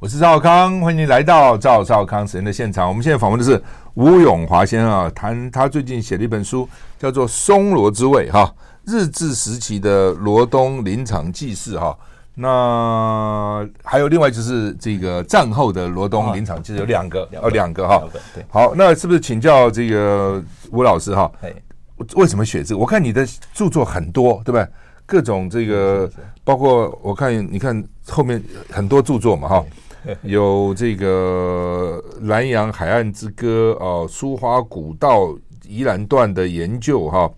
我是赵康，欢迎你来到赵少康时间的现场。我们现在访问的是吴永华先生啊，谈他最近写了一本书，叫做《松罗之味》哈，日治时期的罗东林场记事哈。那还有另外就是这个战后的罗东林场记事有两个，哦，两个哈。对，好，那是不是请教这个吴老师哈？为什么写这个？我看你的著作很多，对不对？各种这个，包括我看，你看后面很多著作嘛哈。有这个南洋海岸之歌哦，苏花古道宜兰段的研究哈，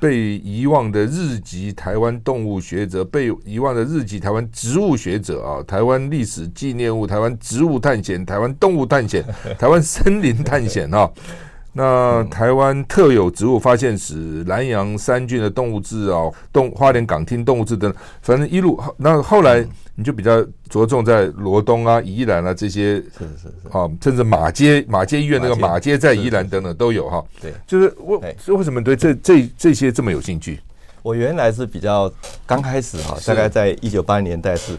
被遗忘的日籍台湾动物学者，被遗忘的日籍台湾植物学者啊，台湾历史纪念物，台湾植物探险，台湾动物探险，台湾森林探险啊。那台湾特有植物发现史、南洋三郡的动物志啊，动花莲港厅动物志等，反正一路那后来你就比较着重在罗东啊、宜兰啊这些，是是是啊，甚至马街马街医院那个马街在宜兰等等都有哈。对，就是为为什么对这这这些这么有兴趣？我原来是比较刚开始哈，大概在一九八零年代是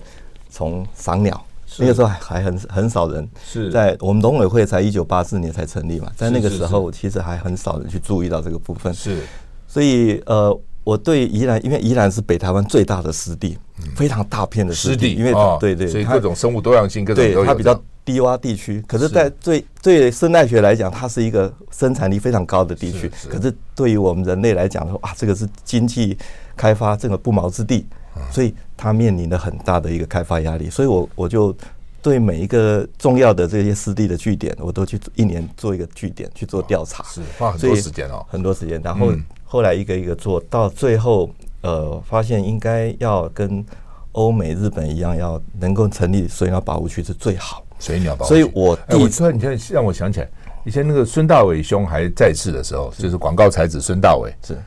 从赏鸟。那个时候还还很很少人是在我们农委会才一九八四年才成立嘛，在那个时候其实还很少人去注意到这个部分。是，所以呃，我对宜兰，因为宜兰是北台湾最大的湿地，非常大片的湿地，因为对对，所以各种生物多样性，各种对它比较低洼地区。可是，在对对生态学来讲，它是一个生产力非常高的地区。可是对于我们人类来讲说啊，这个是经济开发这个不毛之地。所以它面临的很大的一个开发压力，所以我我就对每一个重要的这些湿地的据点，我都去一年做一个据点去做调查，是花很多时间哦，很多时间。然后后来一个一个做到最后，呃，发现应该要跟欧美、日本一样，要能够成立水鸟保护区是最好。水鸟保护区，所以我第一次你现在让我想起来，以前那个孙大伟兄还在世的时候，就是广告才子孙大伟，是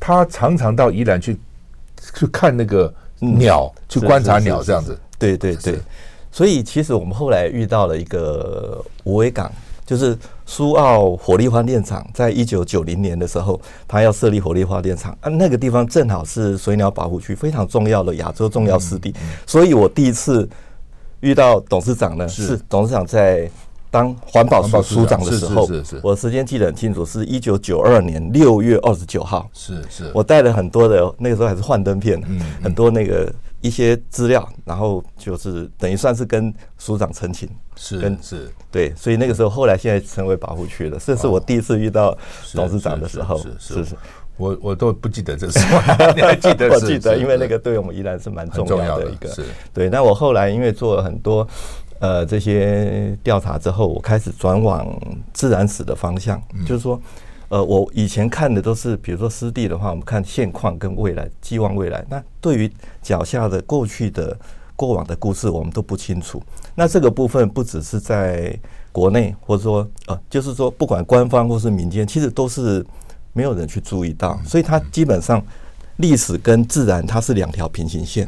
他常常到宜兰去。去看那个鸟，去观察鸟这样子。对对对，所以其实我们后来遇到了一个无为港，就是苏澳火力发电厂，在一九九零年的时候，他要设立火力发电厂啊，那个地方正好是水鸟保护区，非常重要的亚洲重要湿地。所以我第一次遇到董事长呢，是董事长在。当环保署署长的时候，是是是，我时间记得很清楚，是一九九二年六月二十九号。是是，我带了很多的，那个时候还是幻灯片，很多那个一些资料，然后就是等于算是跟署长澄清，是跟是，对，所以那个时候后来现在成为保护区了。这是我第一次遇到董事长的时候，是是，我我都不记得这是，你还记得？我记得，因为那个对我们依然是蛮重要的一个，是对。那我后来因为做了很多。呃，这些调查之后，我开始转往自然史的方向，嗯、就是说，呃，我以前看的都是，比如说湿地的话，我们看现况跟未来，寄望未来。那对于脚下的过去的过往的故事，我们都不清楚。那这个部分不只是在国内，或者说，呃，就是说，不管官方或是民间，其实都是没有人去注意到。所以它基本上历史跟自然它是两条平行线，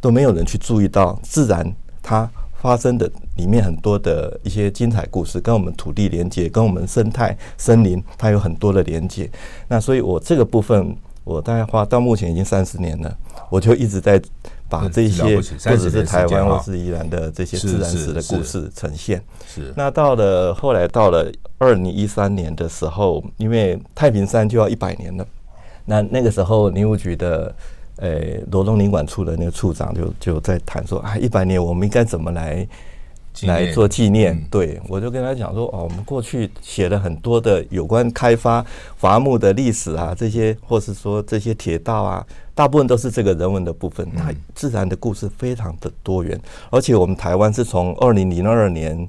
都没有人去注意到自然它。发生的里面很多的一些精彩故事，跟我们土地连接，跟我们生态森林，它有很多的连接。那所以，我这个部分，我大概花到目前已经三十年了，我就一直在把这些，不只是台湾或是宜兰的这些自然史的故事呈现。是。那到了后来，到了二零一三年的时候，因为太平山就要一百年了，那那个时候林务局的。呃，罗东领馆处的那个处长就就在谈说啊，一百年我们应该怎么来来做纪念？对，我就跟他讲说哦，我们过去写了很多的有关开发伐木的历史啊，这些或是说这些铁道啊，大部分都是这个人文的部分。那自然的故事非常的多元，而且我们台湾是从二零零二年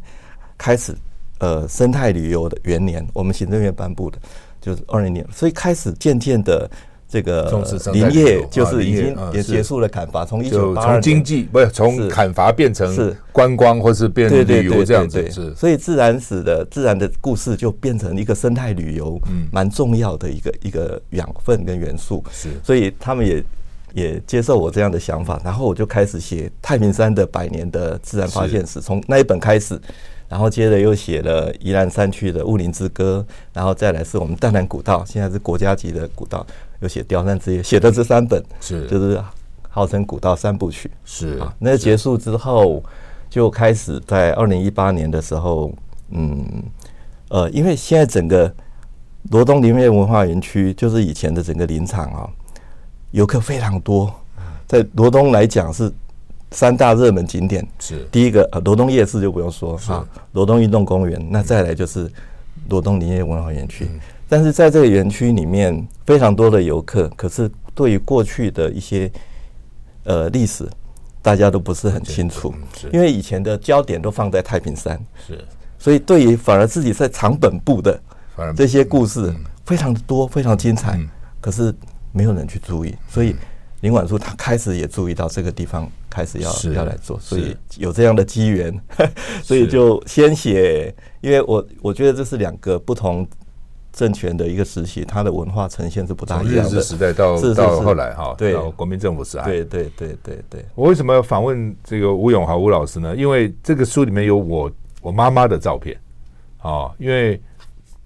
开始，呃，生态旅游的元年，我们行政院颁布的，就是二零年，所以开始渐渐的。这个林业就是已经也结束了砍伐，从一九八二年从经济不是从砍伐变成是。观光或是变成旅游这样子，是。所以自然史的自然的故事就变成一个生态旅游，嗯，蛮重要的一个一个养分跟元素，是，所以他们也也接受我这样的想法，然后我就开始写太平山的百年的自然发现史，从那一本开始。然后接着又写了宜兰山区的雾林之歌，然后再来是我们淡兰古道，现在是国家级的古道，又写雕山之夜，写的这三本是。就是号称古道三部曲。是啊，那结束之后，就开始在二零一八年的时候，嗯，呃，因为现在整个罗东林业文化园区就是以前的整个林场啊，游客非常多，在罗东来讲是三大热门景点，是。第一个呃罗东夜市就不用说啊，罗东运动公园，那再来就是罗东林业文化园区，但是在这个园区里面非常多的游客，可是对于过去的一些呃历史。大家都不是很清楚，因为以前的焦点都放在太平山，是，所以对于反而自己在长本部的这些故事非常的多，非常精彩，可是没有人去注意，所以林婉书他开始也注意到这个地方开始要要来做，所以有这样的机缘，所以就先写，因为我我觉得这是两个不同。政权的一个时期，它的文化呈现是不大一样的。日治时代到到后来哈，对到国民政府时代，对对对对对。我为什么要访问这个吴永华吴老师呢？因为这个书里面有我我妈妈的照片啊，因为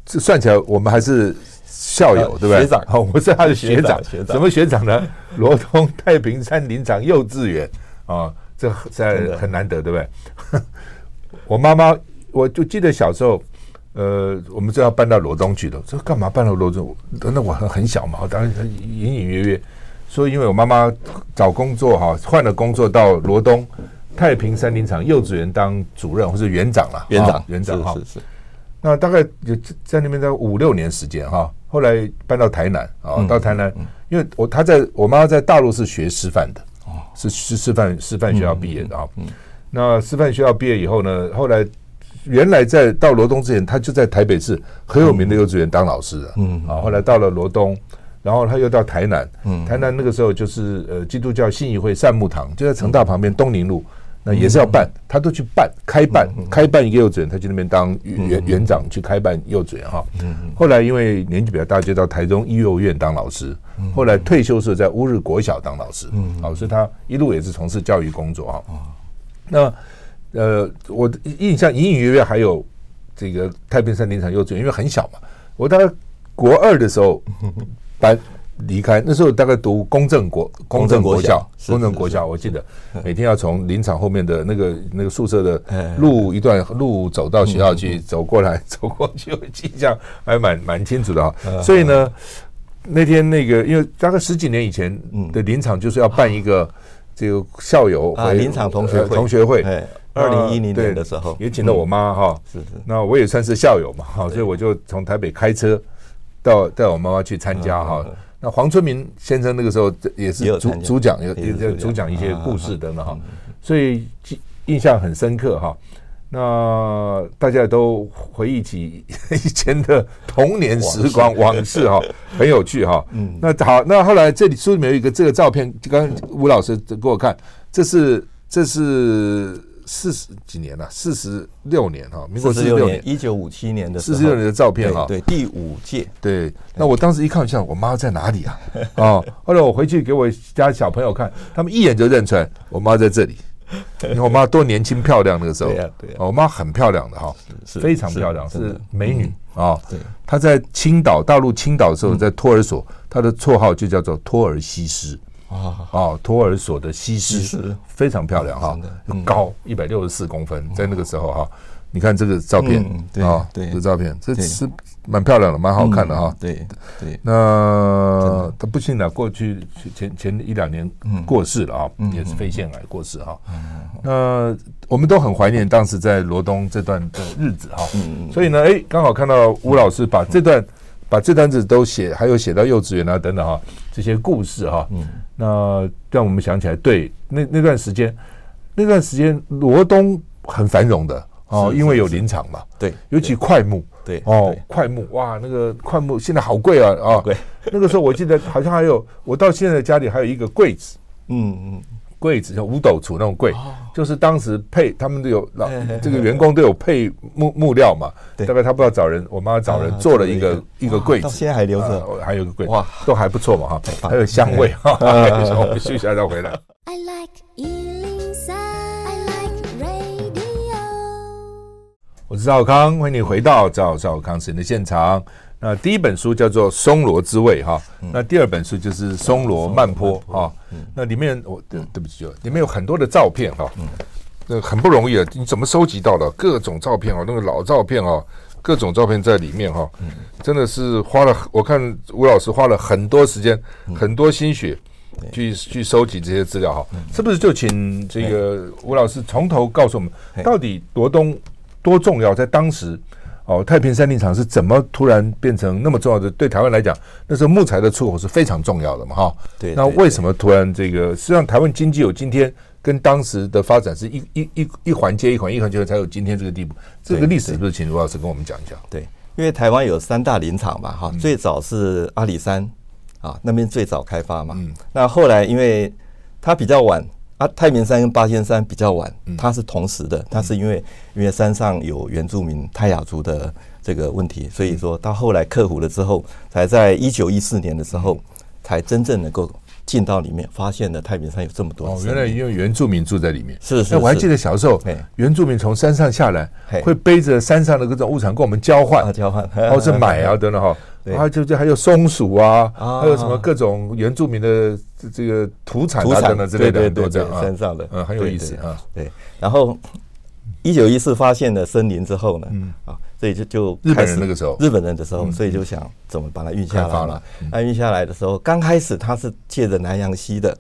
这算起来我们还是校友，对不对？学长，好，我是他的学长，学长，什么学长呢？罗东太平山林场幼稚园啊，这在很难得，对不对？我妈妈，我就记得小时候。呃，我们就要搬到罗东去的，这干嘛搬到罗东？那我很很小嘛，我当然隐隐约约说，因为我妈妈找工作哈，换了工作到罗东太平山林场幼稚园当主任或是园长了，园长园长哈。是是是。那大概就在那边在五六年时间哈，后来搬到台南啊，到台南，因为我他在我妈妈在大陆是学师范的，是是师范师范学校毕业的啊。那师范学校毕业以后呢，后来。原来在到罗东之前，他就在台北市很有名的幼稚园当老师的。嗯，啊，后来到了罗东，然后他又到台南。嗯，台南那个时候就是呃基督教信义会善牧堂，就在成大旁边东宁路，那也是要办，他都去办开办开办一个幼稚园，他去那边当园园长去开办幼稚园哈。嗯，后来因为年纪比较大，就到台中医幼院当老师。后来退休时候在乌日国小当老师。嗯，好，所以他一路也是从事教育工作哈。那。呃，我的印象隐隐约约还有这个太平山林场幼稚园，因为很小嘛。我大概国二的时候 搬离开，那时候大概读公正国公正国校，公正国校，我记得每天要从林场后面的那个那个宿舍的路一段路走到学校去，走过来 走过去，我印象还蛮蛮清楚的哈。所以呢，那天那个因为大概十几年以前的林场就是要办一个这个校友啊，林场同学同学会。二零一零年的时候，也请了我妈哈，是是，那我也算是校友嘛，哈，所以我就从台北开车到带我妈妈去参加哈。那黄春明先生那个时候也是主主讲，也也在主讲。一些故事等等哈，所以印象很深刻哈。那大家都回忆起 以前的童年时光往事哈，很有趣哈。嗯，那好，那后来这里书里面有一个这个照片，刚刚吴老师给我看，这是这是。四十几年了，四十六年哈，民国四十六年，一九五七年的四十六年的照片哈，对，第五届，对。那我当时一看一下，我妈在哪里啊？啊，后来我回去给我家小朋友看，他们一眼就认出来，我妈在这里。你看我妈多年轻漂亮那个时候，对对，我妈很漂亮的哈，非常漂亮，是美女啊。对，她在青岛，大陆青岛的时候，在托儿所，她的绰号就叫做托儿西施。啊啊！托儿所的西施非常漂亮哈，高一百六十四公分，在那个时候哈，你看这个照片啊，这个照片这是蛮漂亮的，蛮好看的哈。对对，那他不幸的，过去前前一两年过世了啊，也是肺腺癌过世哈。那我们都很怀念当时在罗东这段的日子哈。所以呢，哎，刚好看到吴老师把这段。把这段子都写，还有写到幼稚园啊等等哈，这些故事哈，嗯，那让我们想起来，对，那那段时间，那段时间罗东很繁荣的哦，因为有林场嘛，对，尤其快木，对，哦，快木，哇，那个快木现在好贵啊啊，贵，那个时候我记得好像还有，我到现在家里还有一个柜子，嗯嗯。柜子像五斗橱那种柜，就是当时配他们都有老这个员工都有配木木料嘛，大概他不知道找人，我妈找人做了一个一个柜子，现在还留着，还有一个柜，哇，都还不错嘛哈，还有香味哈。我们休息一下再回来。I like 我是赵少康，欢迎你回到赵少康时间的现场。那第一本书叫做《松萝之味》哈，那第二本书就是《松萝慢坡》哈。那里面我对对不起，里面有很多的照片哈。那很不容易啊！你怎么收集到的各种照片哦？那个老照片哦，各种照片在里面哈，真的是花了。我看吴老师花了很多时间、很多心血去去收集这些资料哈。是不是就请这个吴老师从头告诉我们，到底罗东多重要？在当时哦，太平山林场是怎么突然变成那么重要的？对台湾来讲，那时候木材的出口是非常重要的嘛哈。对，那为什么突然这个？实际上，台湾经济有今天。跟当时的发展是一一一一环接一环，一环接才有今天这个地步。这个历史是不是请卢老师跟我们讲一下？对，因为台湾有三大林场嘛，哈，最早是阿里山啊，那边最早开发嘛。嗯。那后来因为它比较晚，啊，太平山跟八仙山比较晚，它是同时的。它是因为因为山上有原住民泰雅族的这个问题，所以说到后来克服了之后，才在一九一四年的时候，才真正能够。进到里面，发现了太平山有这么多。哦，原来因为原住民住在里面。是是。那我还记得小时候，原住民从山上下来，会背着山上的各种物产跟我们交换，交换，或是买啊 等等哈。啊，就就还有松鼠啊，还有什么各种原住民的这个土产啊等等之类的，对对对，山上的，嗯，很有意思啊。对，然后一九一四发现了森林之后呢，嗯啊。所以就就日本人那个时候，日本人的时候，所以就想怎么把它运下来了。那运下来的时候，刚开始它是借着南洋溪的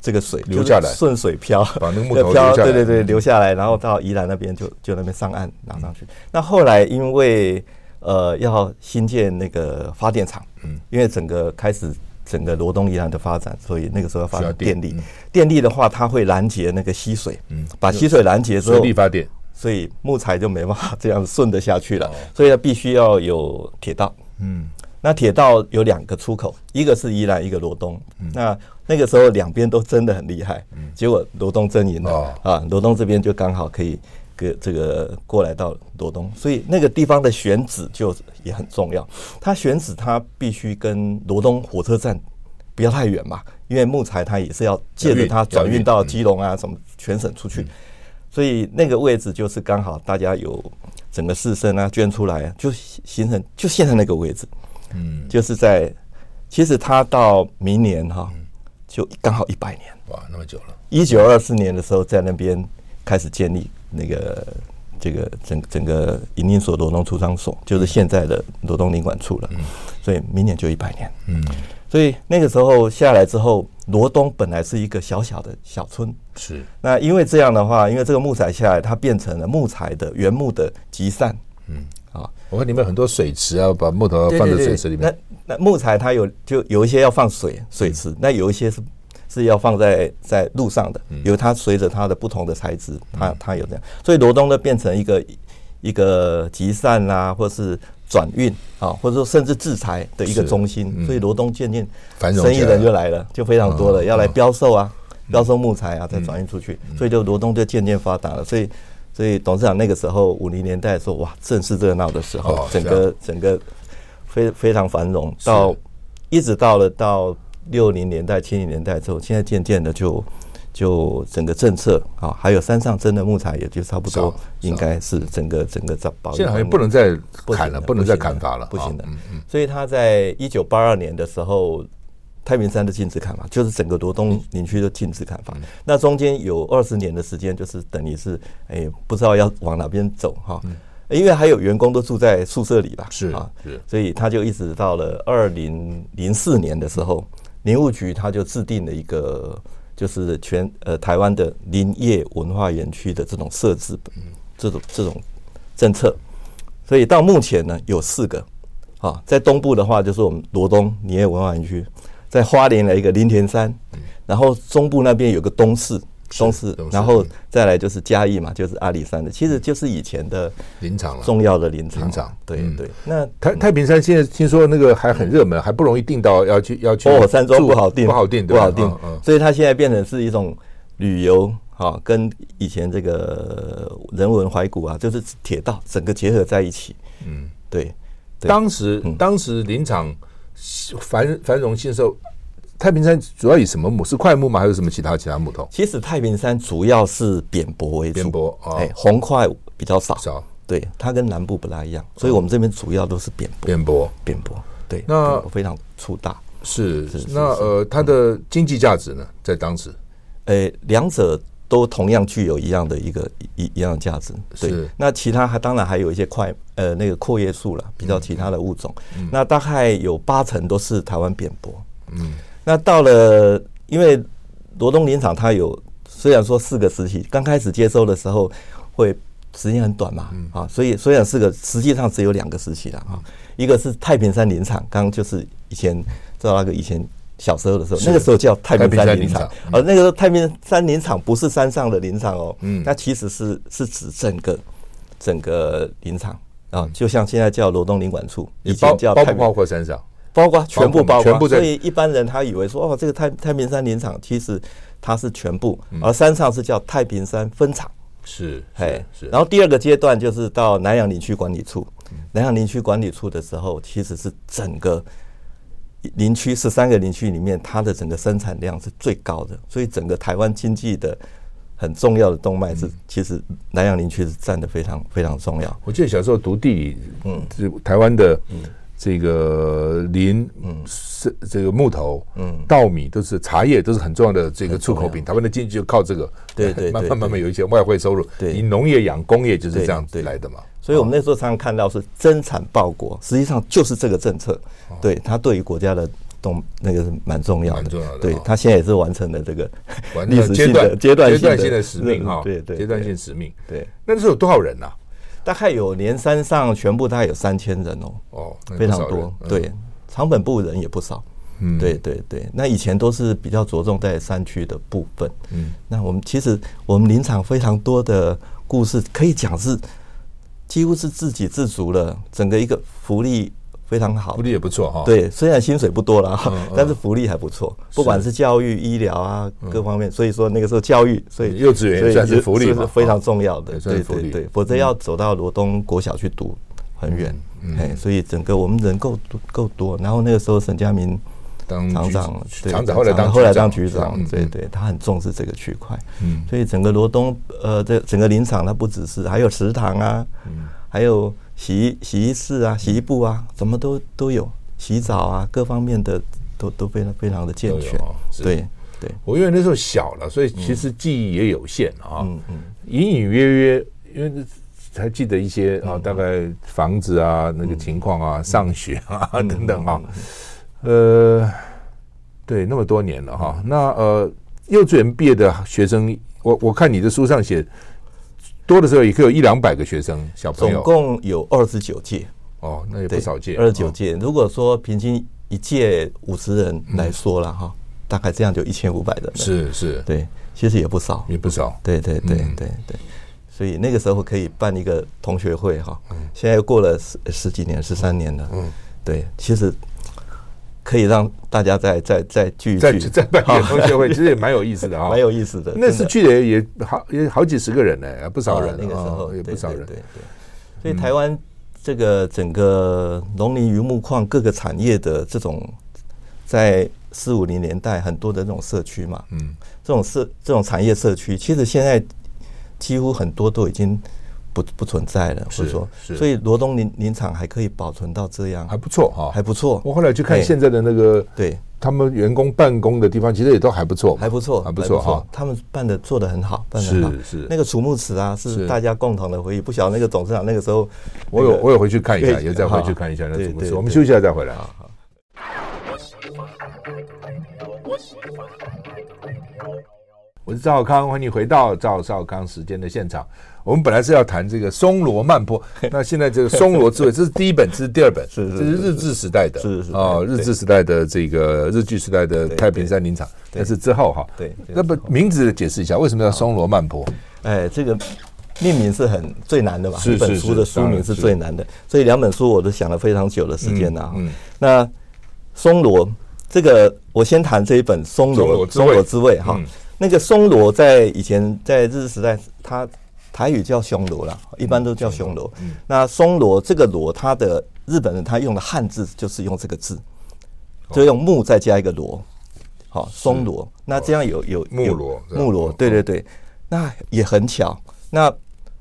这个水流下来，顺水漂，把那个木头漂，对对对，流下来，然后到宜兰那边就就那边上岸拿上去。那后来因为呃要新建那个发电厂，嗯，因为整个开始整个罗东宜兰的发展，所以那个时候要发展电力。电力的话，它会拦截那个溪水，嗯，把溪水拦截之后，水力发电。所以木材就没办法这样顺得下去了，所以它必须要有铁道。嗯，那铁道有两个出口，一个是宜兰，一个罗东。那那个时候两边都争得很厉害，结果罗东争赢了啊，罗东这边就刚好可以个这个过来到罗东，所以那个地方的选址就也很重要。它选址它必须跟罗东火车站不要太远嘛，因为木材它也是要借着它转运到基隆啊什么全省出去。所以那个位置就是刚好大家有整个士绅啊捐出来，啊，就形成就现在那个位置，嗯，就是在其实他到明年哈，就刚好一百年，哇，那么久了。一九二四年的时候在那边开始建立那个这个整整个营林所罗东出仓所，就是现在的罗东领馆处了，所以明年就一百年，嗯。所以那个时候下来之后，罗东本来是一个小小的小村，是。那因为这样的话，因为这个木材下来，它变成了木材的原木的集散。嗯，啊，我看里面很多水池啊，把木头放在水池里面。那那木材它有就有一些要放水水池，那有一些是是要放在在路上的，有它随着它的不同的材质，它它有这样。所以罗东呢变成一个一个集散啊，或是。转运啊，或者说甚至制裁的一个中心，所以罗东渐渐生意人就来了，就非常多了，要来标售啊，标售木材啊，再转运出去，所以就罗东就渐渐发达了。所以，所以董事长那个时候五零年代说，哇，正是热闹的时候，整个整个非非常繁荣，到一直到了到六零年代、七零年代之后，现在渐渐的就。就整个政策啊，还有山上真的木材也就差不多，应该是整个整个在保。现在好像不能再砍了，不能再砍伐了，不行的。所以他在一九八二年的时候，太平山的禁止砍伐，就是整个罗东林区的禁止砍伐。那中间有二十年的时间，就是等于是哎，不知道要往哪边走哈。因为还有员工都住在宿舍里吧，是啊，是。所以他就一直到了二零零四年的时候，林务局他就制定了一个。就是全呃台湾的林业文化园区的这种设置，这种这种政策，所以到目前呢有四个，啊，在东部的话就是我们罗东林业文化园区，在花莲的一个林田山，然后中部那边有个东势。东势，然后再来就是嘉义嘛，就是阿里山的，其实就是以前的林场了，重要的林场。林场，对对。那太太平山现在听说那个还很热门，还不容易订到，要去要去。哦，山庄不好订，不好订，不好订。所以它现在变成是一种旅游，哈，跟以前这个人文怀古啊，就是铁道整个结合在一起。嗯，对。当时当时林场繁繁荣兴盛。太平山主要以什么木？是块木吗？还有什么其他其他木头？其实太平山主要是扁柏为主，扁柏啊，哎，红块比较少。少，对，它跟南部不大一样，所以我们这边主要都是扁柏。扁柏，扁柏，对，那非常粗大。是，是，那呃，它的经济价值呢，在当时，呃，两者都同样具有一样的一个一一样的价值。对，那其他还当然还有一些快呃那个阔叶树了，比较其他的物种。那大概有八成都是台湾扁柏。嗯，那到了因为罗东林场它有虽然说四个时期，刚开始接收的时候会时间很短嘛，啊，所以虽然四个实际上只有两个时期了啊，一个是太平山林场，刚刚就是以前知道那个以前。小时候的时候，那个时候叫太平山林场，而那个时候太平山林场不是山上的林场哦，嗯，那其实是是指整个整个林场。啊，就像现在叫罗东林管处，以前叫包括山上，包括全部包括，所以一般人他以为说哦，这个太太平山林场其实它是全部，而山上是叫太平山分场，是，哎，是。然后第二个阶段就是到南洋林区管理处，南洋林区管理处的时候，其实是整个。林区十三个林区里面，它的整个生产量是最高的，所以整个台湾经济的很重要的动脉是，其实南洋林区是占的非常非常重要。我记得小时候读地理，嗯，是台湾的这个林，嗯，是这个木头，嗯，稻米都是茶叶都是很重要的这个出口品，台湾的经济就靠这个，对 对，慢慢慢慢有一些外汇收入。对，以农业养工业就是这样子来的嘛。所以我们那时候常常看到是增产报国，实际上就是这个政策，对它对于国家的动那个是蛮重要的。蛮重要的。对，它现在也是完成了这个历史性的阶段阶段性的使命哈。对对，阶段性使命。对，那时候有多少人呐？大概有连山上全部大概有三千人哦。哦，非常多。对，长本部人也不少。嗯，对对对。那以前都是比较着重在山区的部分。嗯，那我们其实我们林场非常多的故事可以讲是。几乎是自给自足了，整个一个福利非常好，福利也不错哈。对，虽然薪水不多了，但是福利还不错。不管是教育、医疗啊各方面，所以说那个时候教育，所以幼稚园算是福利是非常重要的。对对对，否则要走到罗东国小去读很远。哎，所以整个我们人够够多，然后那个时候沈佳明。当厂长，厂长后来当后来当局长，对对，他很重视这个区块，嗯，所以整个罗东，呃，这整个林场，它不只是还有食堂啊，嗯，还有洗衣洗衣室啊，洗衣部啊，什么都都有，洗澡啊，各方面的都都非常非常的健全，对对。我因为那时候小了，所以其实记忆也有限啊，嗯嗯，隐隐约约，因为还记得一些啊，大概房子啊，那个情况啊，上学啊 等等啊。呃，对，那么多年了哈。那呃，幼稚园毕业的学生，我我看你的书上写，多的时候也可以有一两百个学生小朋友。总共有二十九届。哦，那也不少届。二十九届，如果说平均一届五十人来说了哈，大概这样就一千五百人。是是，对，其实也不少，也不少。对对对对对，所以那个时候可以办一个同学会哈。现在又过了十十几年，十三年了。嗯，对，其实。可以让大家再再再聚一聚，再 办一个同学会，其实也蛮有意思的啊，蛮有意思的。那次去的也好也好几十个人呢，不少人。那个时候也不少人。对对。所以台湾这个整个农林渔牧矿各个产业的这种，在四五零年代很多的这种社区嘛，嗯，这种社这种产业社区，其实现在几乎很多都已经。不不存在了，或者说，所以罗东林林场还可以保存到这样，还不错哈，还不错。我后来去看现在的那个，对，他们员工办公的地方，其实也都还不错，还不错，还不错哈。他们办的做的很好，办的很好。是是，那个楚木池啊，是大家共同的回忆。不晓得那个董事长那个时候，我有我有回去看一下，也再回去看一下那楚木池。我们休息一下再回来啊。我是赵少康，欢迎你回到赵少康时间的现场。我们本来是要谈这个松罗曼坡，那现在这个松罗之味，这是第一本，这是第二本，是这是日治时代的，是是啊，日治时代的这个日剧时代的太平山林场，那是之后哈。对，那么名字解释一下，为什么叫松罗曼坡？哎，这个命名是很最难的嘛，一本书的书名是最难的，所以两本书我都想了非常久的时间呐。嗯，那松罗这个，我先谈这一本松罗松罗之味哈。那个松萝在以前在日治时代，它台语叫松萝啦，一般都叫松萝。那松萝这个萝，它的日本人他用的汉字就是用这个字，就用木再加一个萝，好松萝。那这样有有木萝，木萝，对对对。那也很巧，那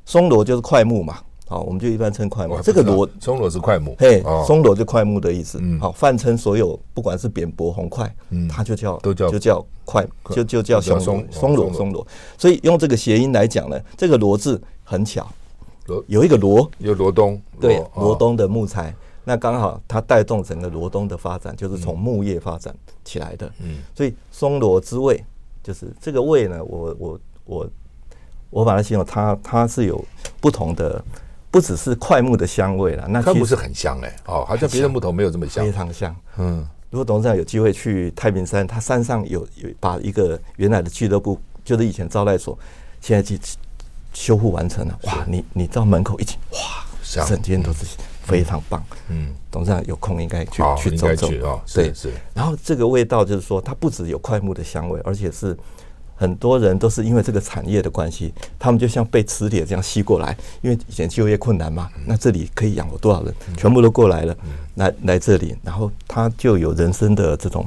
松萝就是快木嘛，好，我们就一般称快木。这个螺松螺是快木，嘿，松螺就快木的意思。好，泛称所有不管是扁柏、红块，它就叫都叫就叫快，就就叫松松松螺松螺。所以用这个谐音来讲呢，这个螺字很巧，有一个罗，有罗东，对，罗东的木材，那刚好它带动整个罗东的发展，就是从木业发展起来的。嗯，所以松螺之味，就是这个味呢，我我我我把它形容它它是有不同的。不只是块木的香味了，那桧木是很香哎、欸，哦，好像别的木头没有这么香，非常香。嗯，如果董事长有机会去太平山，他山上有有把一个原来的俱乐部，就是以前招待所，现在去修复完成了。哇，你你到门口一进，哇，整间都是非常棒。嗯，董事长有空应该去去走走哦。对，是。然后这个味道就是说，它不只有块木的香味，而且是。很多人都是因为这个产业的关系，他们就像被磁铁这样吸过来。因为以前就业困难嘛，那这里可以养活多少人，全部都过来了，来来这里，然后他就有人生的这种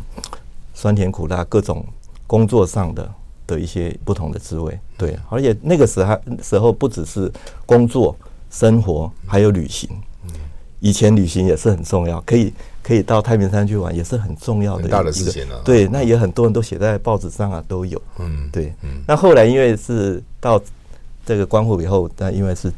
酸甜苦辣，各种工作上的的一些不同的滋味。对，而且那个时候时候不只是工作、生活，还有旅行。以前旅行也是很重要，可以。可以到太平山去玩，也是很重要的一个。大的事情了。对，那也很多人都写在报纸上啊，都有。嗯，对。嗯。那后来因为是到这个关湖以后，但因为是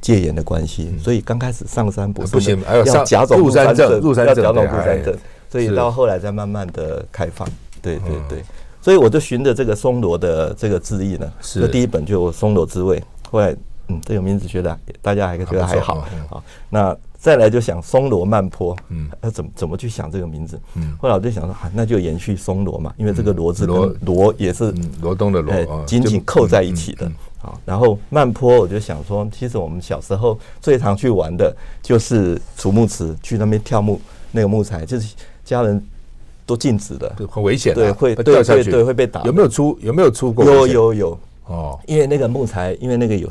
戒严的关系，所以刚开始上山不不行，还有要甲种入山证，入山证，要甲种入山证。所以到后来再慢慢的开放。对对对。所以我就循着这个松萝的这个字意呢，是第一本就松萝之味。后来，嗯，这个名字觉得大家还觉得还好。好，那。再来就想松萝慢坡，嗯，要怎么怎么去想这个名字？嗯，后来我就想说，啊，那就延续松萝嘛，因为这个螺字螺螺也是罗东的罗，紧紧扣在一起的。好，然后慢坡，我就想说，其实我们小时候最常去玩的就是楚木池，去那边跳木，那个木材就是家人都禁止的，很危险，对，会掉下去，对，会被打。有没有出？有没有出过？有有有哦，因为那个木材，因为那个有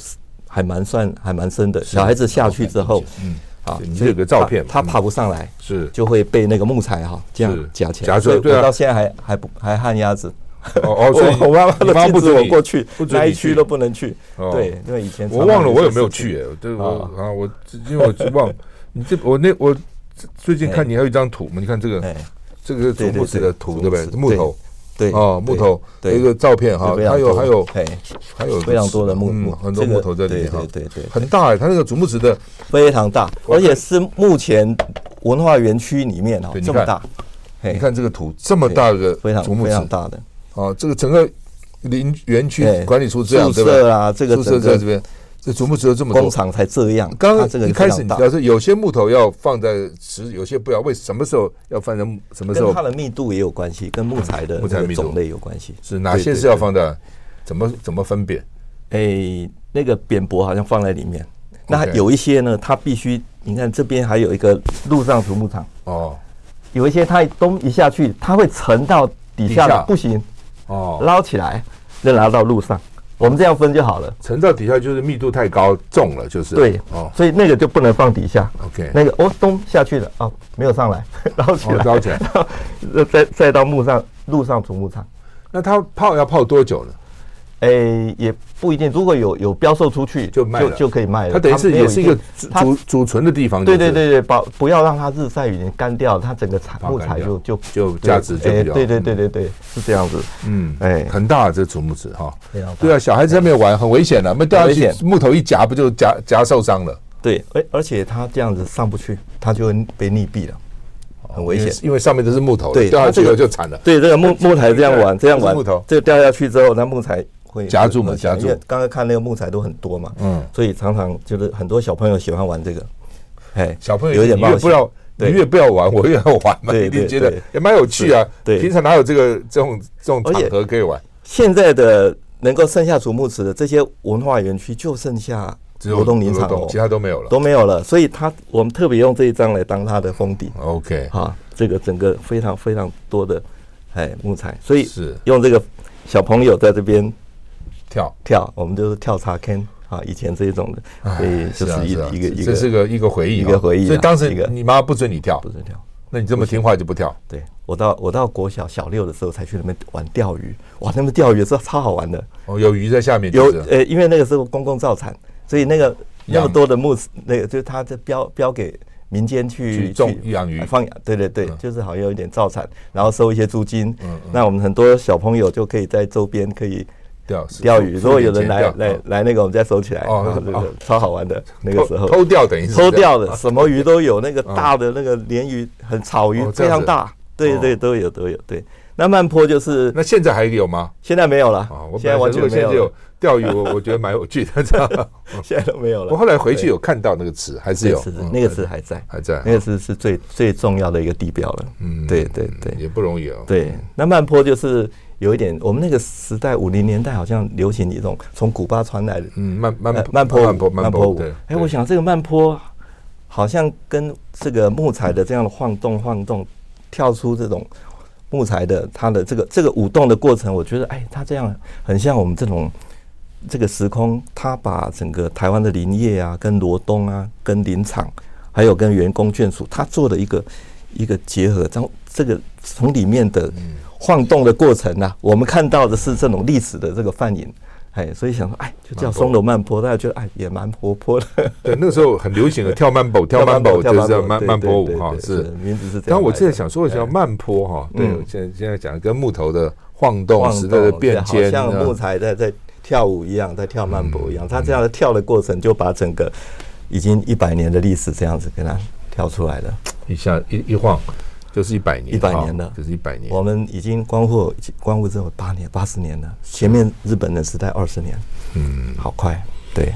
还蛮算还蛮深的，小孩子下去之后，嗯。啊，你这有个照片，他爬不上来，是。就会被那个木材哈这样夹起来，夹住。对啊，到现在还还不还旱鸭子。哦哦，所以 我妈妈都禁止我过去，那一区都不能去。对，因为以前我忘了我有没有去哎，对我啊。我因为我忘你这我那我最近看你还有一张图嘛，你看这个这个土木子的图对不对？木头。对哦，木头一个照片哈，还有还有还有非常多的木木，很多木头在里面哈，对对对，很大哎，它那个竹木池的非常大，而且是目前文化园区里面哈这么大，你看这个图这么大的非常非常大的哦，这个整个林园区管理处这样宿舍啊，这个宿舍在这边。这竹木只有这么多，工厂才这样。刚刚一开始你要是有些木头要放在池，有些不要。为什么时候要放在什么时候？跟它的密度也有关系，跟木材的木材种类有关系。是哪些是要放在？怎么怎么分辨？哎，那个扁柏好像放在里面。那有一些呢，它必须你看这边还有一个陆上竹木厂哦，有一些它东一下去，它会沉到底下的，不行哦，捞起来再拿到路上。我们这样分就好了。沉到底下就是密度太高，重了就是。对哦，所以那个就不能放底下。OK，那个哦，咚下去了哦，没有上来，捞起来，捞起来，再再到木上路上储木场。那它泡要泡多久呢？诶，也不一定。如果有有标售出去，就卖就就可以卖了。它等于是也是一个储储存的地方。对对对对，保不要让它日晒雨淋干掉，它整个材木材就就就价值就比较。对对对对对，是这样子。嗯，哎，很大这竹木子哈。对啊，小孩子在那边玩很危险的，没掉下去木头一夹不就夹夹受伤了？对，而而且它这样子上不去，它就会被溺毙了，很危险。因为上面都是木头，对，掉下去了就惨了。对，这个木 木材这样玩这样玩，木头这个掉下去之后，那木材。会夹住嘛？夹住。刚刚看那个木材都很多嘛，嗯，所以常常就是很多小朋友喜欢玩这个，哎，小朋友有点冒险，不要，你越不要玩，我越要玩嘛，一定觉得也蛮有趣啊。对，平常哪有这个这种这种场合可以玩？现在的能够剩下竹木池的这些文化园区，就剩下罗东林场哦，其他都没有了，都没有了。所以他我们特别用这一张来当它的封底。OK，哈，这个整个非常非常多的哎木材，所以是用这个小朋友在这边。跳跳，我们就是跳插坑啊！以前这一种的，所以就是一一个一个，这是个一个回忆，一个回忆。所以当时你妈不准你跳，不准跳，那你这么听话就不跳？对，我到我到国小小六的时候才去那边玩钓鱼，哇，那边钓鱼是超好玩的。哦，有鱼在下面。有呃，因为那个时候公共造产，所以那个那么多的木那个就是他这标标给民间去去种养鱼放养，对对对，就是好像有一点造产，然后收一些租金。那我们很多小朋友就可以在周边可以钓钓鱼，如果有人来来来那个，我们再收起来。哦，超好玩的那个时候，偷钓等于是偷钓的，什么鱼都有，那个大的那个鲢鱼很草鱼非常大，对对都有都有对。那慢坡就是那现在还有吗？现在没有了，现在完全没有。钓鱼我我觉得蛮有趣的，这样 现在都没有了。我后来回去有看到那个池，还是有，那个池还在，还在，那个池是最最重要的一个地标了。嗯，对对对，也不容易哦。对，那慢坡就是有一点，我们那个时代五零年代好像流行一种从古巴传来的，嗯，慢慢慢坡慢坡慢坡舞。哎，我想这个慢坡好像跟这个木材的这样的晃动晃动，跳出这种木材的它的这个这个舞动的过程，我觉得哎，它这样很像我们这种。这个时空，它把整个台湾的林业啊，跟罗东啊，跟林场，还有跟员工眷属，他做的一个一个结合，然后这个从里面的晃动的过程啊，我们看到的是这种历史的这个范影，哎，所以想说，哎，就叫松楼慢坡，大家觉得哎也蛮活泼的。对，那个时候很流行的跳慢步，跳慢步就是慢慢波舞哈，是名字是这样。但我现在想说一下慢坡哈，对，现现在讲跟木头的晃动时代的变迁，像木材在在。跳舞一样，在跳慢步一样，它这样的跳的过程，就把整个已经一百年的历史这样子给它跳出来了。一下一一晃就是一百年，一百年的，就是一百年。我们已经光复光复之后八年八十年了，前面日本的时代二十年，嗯，好快，对，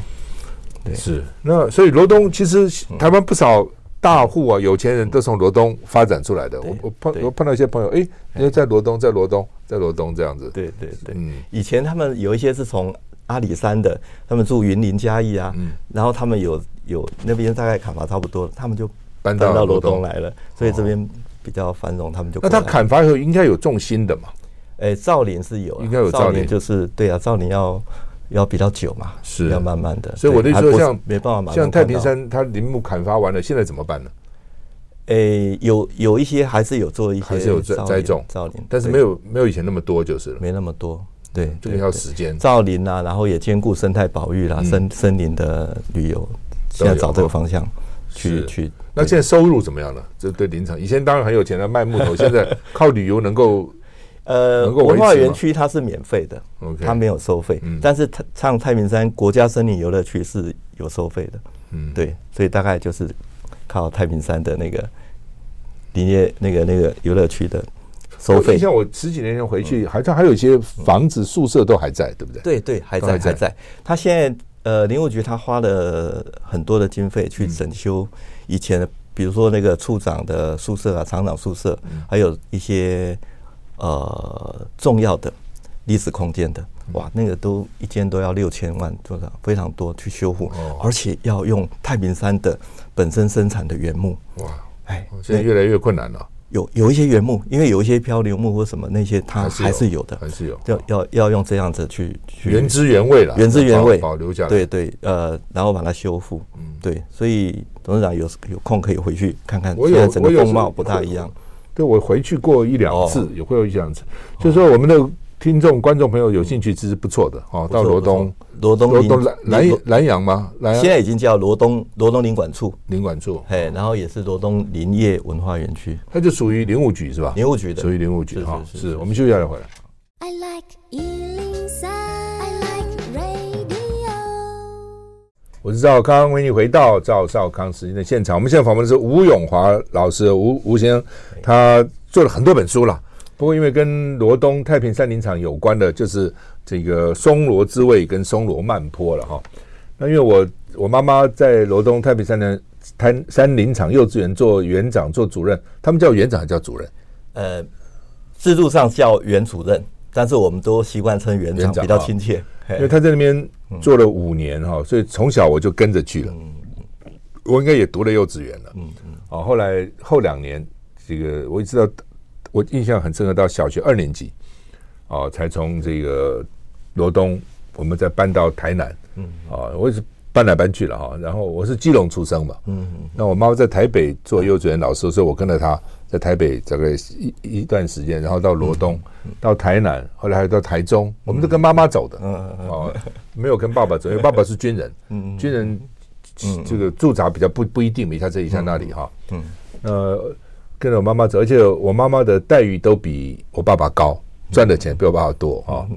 对，是。那所以罗东其实台湾不少。大户啊，有钱人都从罗东发展出来的。我我碰我碰到一些朋友，哎，因为在罗东，在罗东，在罗东这样子。对对对，嗯，以前他们有一些是从阿里山的，他们住云林嘉义啊，然后他们有有那边大概砍伐差不多，他们就搬到罗东来了，所以这边比较繁荣，他们就。那他砍伐以后应该有重心的嘛？哎，造林是有，应该有造林，就是对啊，造林要。要比较久嘛，是。要慢慢的，所以我的意思说，像没办法，像太平山，它林木砍伐完了，现在怎么办呢？诶，有有一些还是有做一些，还是有栽栽种。造林，但是没有没有以前那么多就是了，没那么多，对，这个要时间。造林啊，然后也兼顾生态保育啦，森森林的旅游，现在找这个方向去去。那现在收入怎么样了？这对林场，以前当然很有钱的卖木头，现在 靠旅游能够。呃，文化园区它是免费的，它没有收费。但是它像太平山国家森林游乐区是有收费的。嗯，对，所以大概就是靠太平山的那个林业那个那个游乐区的收费。像我十几年前回去，好像还有一些房子宿舍都还在，对不对？对对，还在还在。他现在呃，林务局他花了很多的经费去整修以前的，比如说那个处长的宿舍啊，厂长宿舍，还有一些。呃，重要的历史空间的，哇，那个都一间都要六千万多少，非常多去修复，而且要用太平山的本身生产的原木，哇，哎，现在越来越困难了。有有一些原木，因为有一些漂流木或什么那些，它还是有的，还是有，要要要用这样子去去原汁原味了，原汁原味。保留下来，对对，呃，然后把它修复，嗯，对，所以董事长有有空可以回去看看，现在整个风貌不大一样。对，我回去过一两次，也会有一两次。就是说，我们的听众、观众朋友有兴趣，其实不错的哦。到罗东，罗东罗东兰兰兰阳吗？现在已经叫罗东罗东林管处，林管处。嘿，然后也是罗东林业文化园区，它就属于林务局是吧？林务局的，属于林务局哈。是我们休息一下再回来。I like 103, I like radio 我是赵康，欢迎你回到赵少康时间的现场。我们现在访问的是吴永华老师，吴吴先生，他做了很多本书了。不过因为跟罗东太平山林场有关的，就是这个松萝之味跟松萝慢坡了哈。那因为我我妈妈在罗东太平山的太山林场幼稚园做园长做主任，他们叫园长还叫主任？呃，制度上叫园主任，但是我们都习惯称园长比较亲切。因为他在那边做了五年哈，所以从小我就跟着去了。我应该也读了幼稚园了。嗯嗯。哦，后来后两年，这个我一直到我印象很深刻，到小学二年级，哦，才从这个罗东，我们再搬到台南。嗯。啊，我也是搬来搬去了哈。然后我是基隆出生嘛。嗯嗯。那我妈妈在台北做幼稚园老师，所以我跟着她。在台北大概一一段时间，然后到罗东，到台南，后来还到台中，我们都跟妈妈走的，哦，没有跟爸爸走，因为爸爸是军人，军人嗯，这个驻扎比较不不一定，一下这一下那里哈，嗯，呃，跟着我妈妈走，而且我妈妈的待遇都比我爸爸高，赚的钱比我爸爸多啊。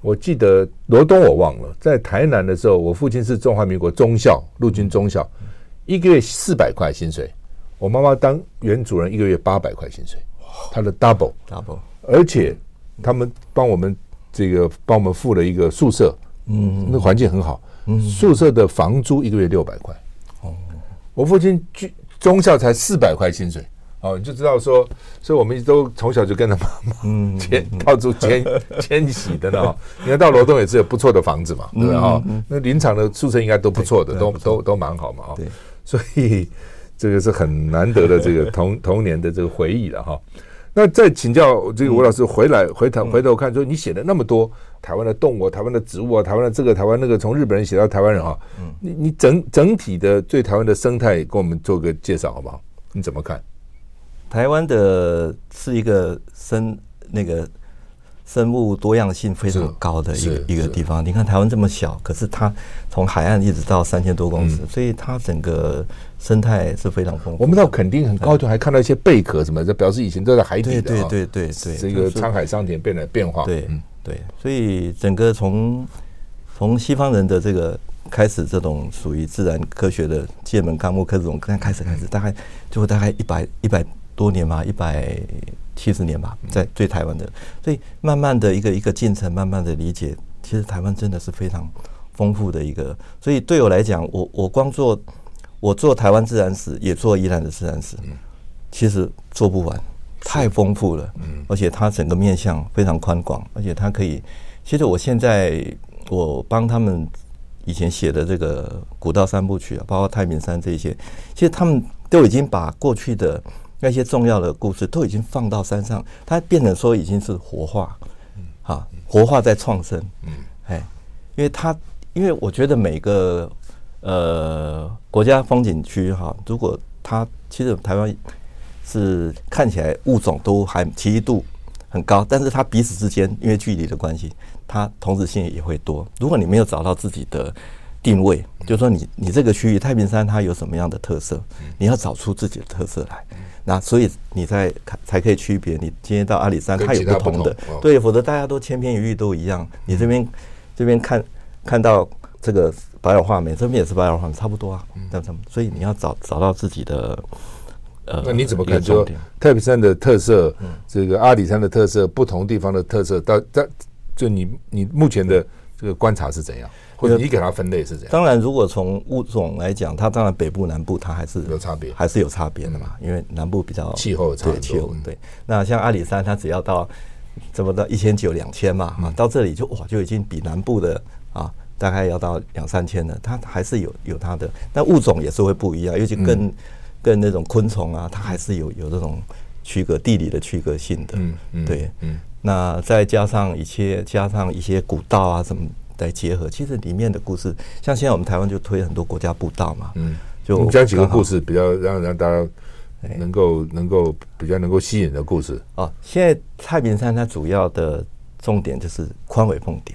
我记得罗东我忘了，在台南的时候，我父亲是中华民国中校陆军中校，一个月四百块薪水，我妈妈当原主任一个月八百块薪水，他的 double double，而且他们帮我们这个帮我们付了一个宿舍，嗯，那环境很好，嗯，宿舍的房租一个月六百块，哦，我父亲军中校才四百块薪水。哦，你就知道说，所以我们一直都从小就跟着妈妈 迁到处迁迁徙的呢。你看到罗东也是有不错的房子嘛，对吧？哈，那林场的宿舍应该都不错的，都都都蛮好嘛。哈，所以这个是很难得的这个童童 年的这个回忆了哈。那再请教这个吴老师回来回头回头看，说你写了那么多台湾的动物、台湾的植物啊，台湾的这个台湾那个，从日本人写到台湾人哈，你你整整体的对台湾的生态给我们做个介绍好不好？你怎么看？台湾的是一个生那个生物多样性非常高的一个一个地方。你看台湾这么小，可是它从海岸一直到三千多公尺，所以它整个生态是非常丰富。我们到垦丁很高，就还看到一些贝壳什么，这表示以前都在海底的。对对对对，这个沧海桑田变得变化。对对，所以整个从从西方人的这个开始，这种属于自然科学的界门纲目科这种刚开始开始，大概就会大概一百一百。多年嘛，一百七十年吧，在对台湾的，所以慢慢的一个一个进程，慢慢的理解，其实台湾真的是非常丰富的一个。所以对我来讲，我我光做我做台湾自然史，也做宜兰的自然史，其实做不完，太丰富了。而且它整个面向非常宽广，而且它可以。其实我现在我帮他们以前写的这个古道三部曲啊，包括太平山这些，其实他们都已经把过去的。那些重要的故事都已经放到山上，它变成说已经是活化，啊，活化在创生，嗯，哎，因为它，因为我觉得每个呃国家风景区哈，如果它其实台湾是看起来物种都还奇异度很高，但是它彼此之间因为距离的关系，它同质性也会多。如果你没有找到自己的定位，就是说你你这个区域太平山它有什么样的特色，你要找出自己的特色来。那所以你在才可以区别，你今天到阿里山，它有不同的，对，否则大家都千篇一律都一样。你这边这边看看到这个白耳画眉，这边也是白耳画眉，差不多啊。那什么？所以你要找找到自己的呃，那你怎么看？就太平山的特色，这个阿里山的特色，不同地方的特色，到在就你你目前的这个观察是怎样？或者你给它分类是怎样？当然，如果从物种来讲，它当然北部、南部它还是有差别，还是有差别的嘛。因为南部比较气候差对气候对。那像阿里山，它只要到怎么到一千九、两千嘛啊，到这里就哇就已经比南部的啊大概要到两三千了。它还是有有它的，但物种也是会不一样，尤其跟跟那种昆虫啊，它还是有有这种区隔地理的区隔性的。嗯嗯，对嗯。那再加上一些加上一些古道啊什么。来结合，其实里面的故事，像现在我们台湾就推很多国家步道嘛，嗯，就讲几个故事，比较让让大家能够能够比较能够吸引的故事。哦，现在太平山它主要的重点就是宽尾凤蝶。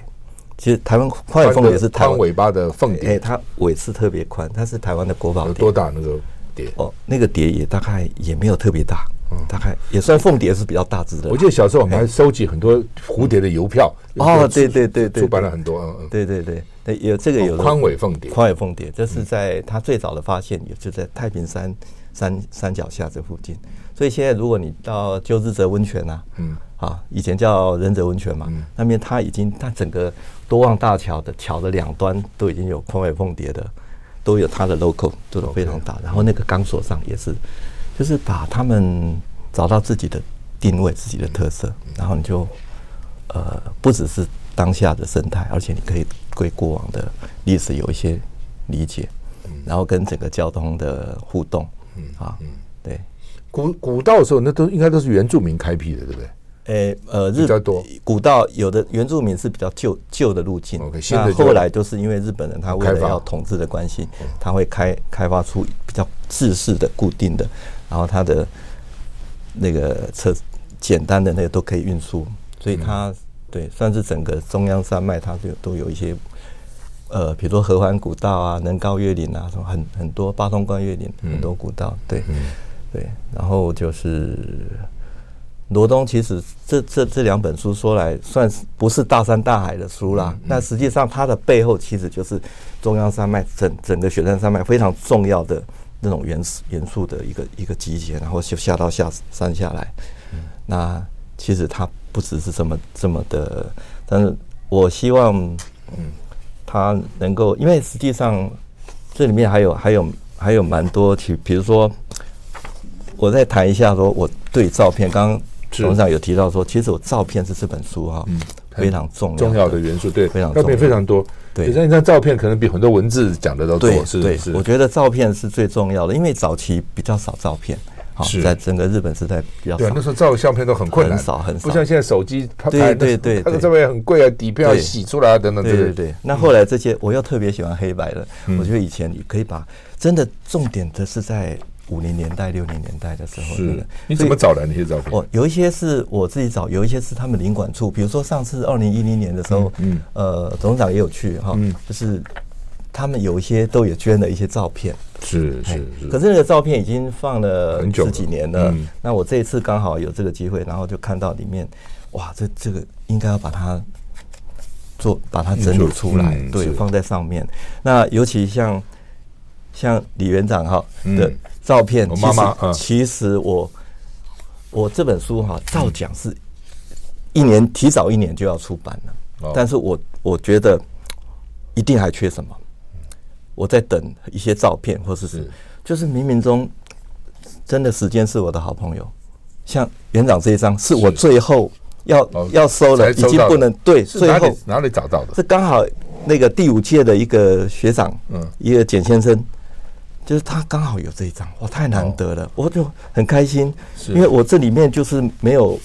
其实台湾宽尾凤蝶是宽尾巴的凤蝶，哎，它尾刺特别宽，它是台湾的国宝。有多大那个蝶？哦，那个蝶也大概也没有特别大。大概也算凤蝶是比较大只的。我记得小时候我们还收集很多蝴蝶的邮票。哦，对对对对，出版了很多。嗯嗯，对对对，有这个有宽尾凤蝶。宽尾凤蝶，这是在它最早的发现，也就在太平山山山脚下这附近。所以现在如果你到鸠之泽温泉呐，嗯，啊，以前叫仁泽温泉嘛，那边它已经它整个多望大桥的桥的两端都已经有宽尾凤蝶的，都有它的 logo，做的非常大。然后那个钢索上也是。就是把他们找到自己的定位、自己的特色，然后你就呃，不只是当下的生态，而且你可以对过往的历史有一些理解，然后跟整个交通的互动，嗯啊，对，古古道的时候，那都应该都是原住民开辟的，对不对？诶，呃，日古道有的原住民是比较旧旧的路径，那后来就是因为日本人他为了要统治的关系，他会开开发出比较制式的固定的。然后它的那个车简单的那个都可以运输，所以它对算是整个中央山脉，它就都有一些呃，比如说合欢古道啊、能高越岭啊，什么很很多八通关越岭很多古道，对，嗯、对。然后就是罗东，其实这这这两本书说来算是不是大山大海的书啦，那、嗯嗯、实际上它的背后其实就是中央山脉整整个雪山山脉非常重要的那种元素元素的一个一个集结，然后就下到下山下来。嗯、那其实它不只是这么这么的，但是我希望，嗯。他能够，因为实际上这里面还有还有还有蛮多，比比如说，我再谈一下，说我对照片，刚刚董事长有提到说，其实我照片是这本书哈，嗯，非常重要重要的元素，对，非常照片非常多，对，像一张照片可能比很多文字讲的都多，是对，我觉得照片是最重要的，因为早期比较少照片。好，在整个日本时代比较少。对，那时候照相片都很困难，很少很少，不像现在手机拍对对对，它的照片很贵啊，底片要洗出来啊，等等。对对对。那后来这些，我又特别喜欢黑白的。我觉得以前你可以把真的重点的是在五零年代、六零年代的时候。是。你怎么找来那些照片？哦，有一些是我自己找，有一些是他们领馆处。比如说上次二零一零年的时候，嗯，呃，董事长也有去哈，就是。他们有一些都有捐了一些照片，是是是。可是那个照片已经放了十几年了。嗯、那我这一次刚好有这个机会，然后就看到里面，哇，这这个应该要把它做，把它整理出来，嗯、对，放在上面。那尤其像像李园长哈的照片，嗯、其实我妈妈、嗯、其实我我这本书哈照讲是一年提早一年就要出版了，嗯、但是我我觉得一定还缺什么。我在等一些照片，或者是，是就是冥冥中真的时间是我的好朋友。像园长这一张是我最后要要收了，已经不能对。最后哪里找到的？是刚好那个第五届的一个学长，嗯，一个简先生，就是他刚好有这一张，哇，太难得了，我就很开心，因为我这里面就是没有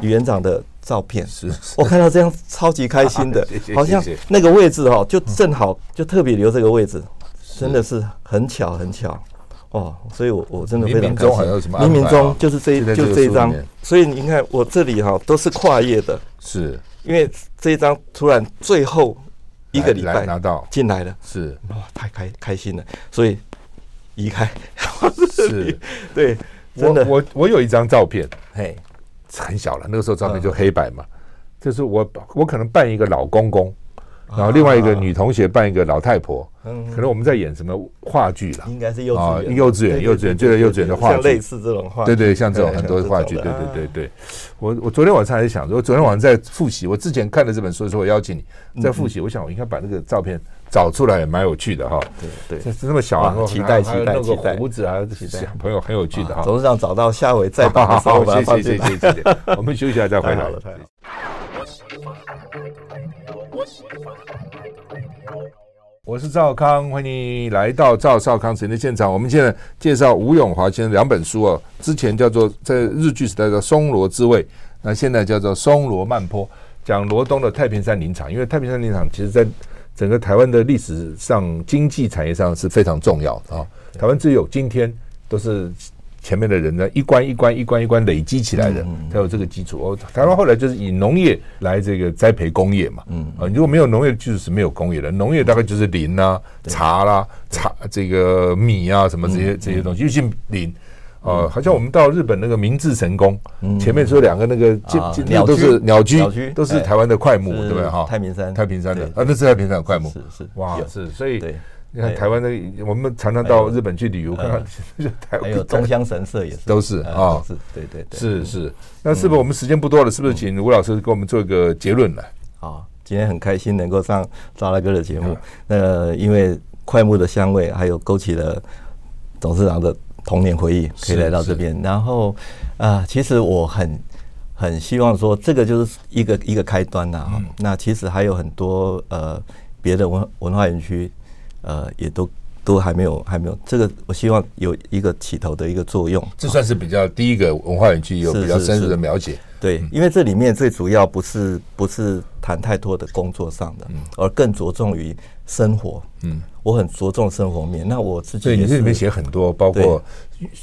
李园长的照片，是。我看到这样超级开心的，好像那个位置哈，就正好就特别留这个位置，真的是很巧很巧哦，所以我我真的非常开心。冥冥中就是这一就这一张，所以你看我这里哈都是跨页的，是。因为这一张突然最后一个礼拜拿到。进来了，是。哇太开开心了，所以移开 是，对，真的我我有一张照片，嘿。很小了，那个时候照片就黑白嘛。就是我我可能扮一个老公公，然后另外一个女同学扮一个老太婆。嗯，可能我们在演什么话剧了？应该是幼稚园，幼稚园，幼稚园，就是幼稚园的话剧，类似这种话。对对，像这种很多话剧，对对对对。我我昨天晚上还在想，我昨天晚上在复习，我之前看了这本书的时候，我邀请你在复习，我想我应该把那个照片找出来，也蛮有趣的哈。对对，这么小啊，期待期待期待，胡子啊，小朋友很有趣的哈。董事长找到下回再把它收回来。谢谢谢谢谢谢，我们休息一下再回来。了太好了。我是赵康，欢迎你来到赵少康时间的现场。我们现在介绍吴永华先生两本书哦，之前叫做在日剧时代的松罗之味，那现在叫做松罗慢坡，讲罗东的太平山林场。因为太平山林场其实在整个台湾的历史上、经济产业上是非常重要的啊。台湾只有今天都是。前面的人呢，一关一关一关一关累积起来的，才有这个基础。哦，台湾后来就是以农业来这个栽培工业嘛。嗯啊，如果没有农业，就是没有工业的。农业大概就是林啦、茶啦、茶这个米啊什么这些这些东西。尤其林啊，好像我们到日本那个明治神宫，前面说两个那个鸟鸟都是鸟居，都是台湾的快木，对不对？哈，太平山，太平山的啊，那是太平山的快木，是是哇，是所以。你看台湾的，我们常常到日本去旅游，看看台湾还有中乡神社也是，都是啊，是，对对对，是是。那是不是我们时间不多了？是不是请吴老师给我们做一个结论呢？啊，今天很开心能够上扎拉哥的节目。那因为快木的香味，还有勾起了董事长的童年回忆，可以来到这边。然后啊，其实我很很希望说，这个就是一个一个开端呐。那其实还有很多呃别的文文化园区。呃，也都都还没有，还没有这个，我希望有一个起头的一个作用。这算是比较第一个文化园区有比较深入的了解。对，因为这里面最主要不是不是谈太多的工作上的，而更着重于生活。嗯，我很着重生活面。那我自己，对，你这里面写很多，包括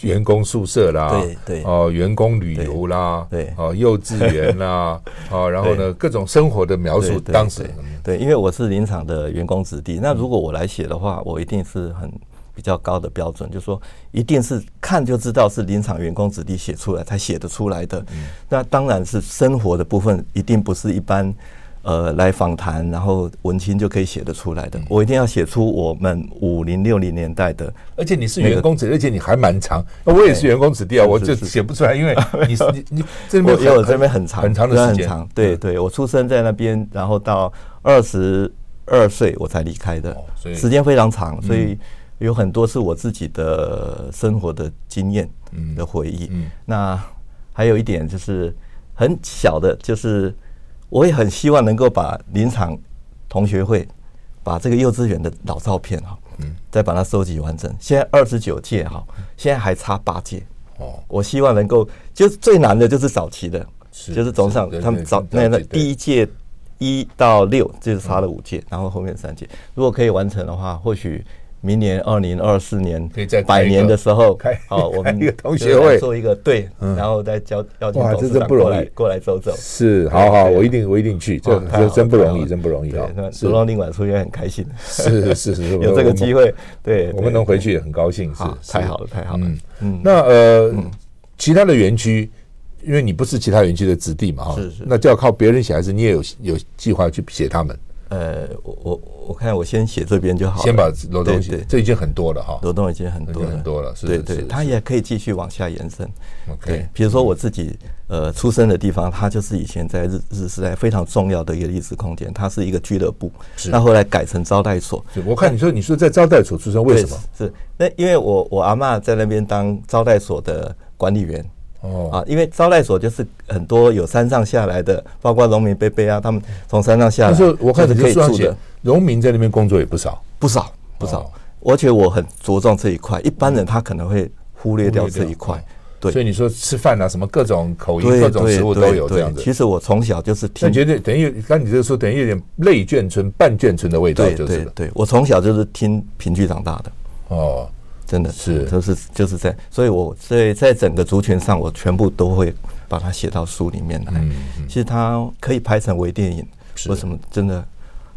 员工宿舍啦，对对，哦，员工旅游啦，对，哦，幼稚园啦，哦，然后呢，各种生活的描述，当时，对，因为我是林场的员工子弟，那如果我来写的话，我一定是很。比较高的标准，就是说一定是看就知道是林场员工子弟写出来才写得出来的。那当然是生活的部分，一定不是一般呃来访谈然后文青就可以写得出来的。我一定要写出我们五零六零年代的，而且你是员工子弟，而且你还蛮长。我也是员工子弟啊，我就写不出来，因为你 你你这边也有这边很长很长的时间。对对，我出生在那边，然后到二十二岁我才离开的，时间非常长，所以。有很多是我自己的生活的经验的回忆。那还有一点就是很小的，就是我也很希望能够把林场同学会把这个幼稚园的老照片哈，嗯再把它收集完整。现在二十九届哈，现在还差八届。哦，我希望能够，就是最难的就是早期的，就是总上他们早那那第一届一到六就是差了五届，然后后面三届，如果可以完成的话，或许。明年二零二四年百年的时候，好，我们一个同学会。做一个对，然后再交邀请董事长过来过来走走。是，好好，我一定我一定去，这这真不容易，真不容易啊！罗东宾馆出现很开心，是是 是，有这个机会，对，我们能回去也很高兴，是太好了，太好了。嗯，那呃，其他的园区，因为你不是其他园区的子弟嘛，哈，是是，那就要靠别人写，还是你也有有计划去写他们？呃，我我我看我先写这边就好了，先把罗东写，这已经很多了哈。罗东已经很多很多了，对对，他也可以继续往下延伸。对，比如说我自己呃出生的地方，它就是以前在日日时代非常重要的一个历史空间，它是一个俱乐部，那后来改成招待所。我看你说你说在招待所出生，为什么？是那因为我我阿嬷在那边当招待所的管理员。哦啊，因为招待所就是很多有山上下来的，包括农民伯伯啊，他们从山上下来。就是我开始可以写，农民在那边工作也不少，不少不少。而且我很着重这一块，一般人他可能会忽略掉这一块。对，所以你说吃饭啊，什么各种口音、各种食物都有这样子。其实我从小就是听，觉得等于刚你这个说，等于有点类眷村、半眷村的味道，就是。对对，我从小就是听评剧长大的。哦。真的是，就是就是在，所以我所以在整个族群上，我全部都会把它写到书里面来。其实它可以拍成微电影，为什么？真的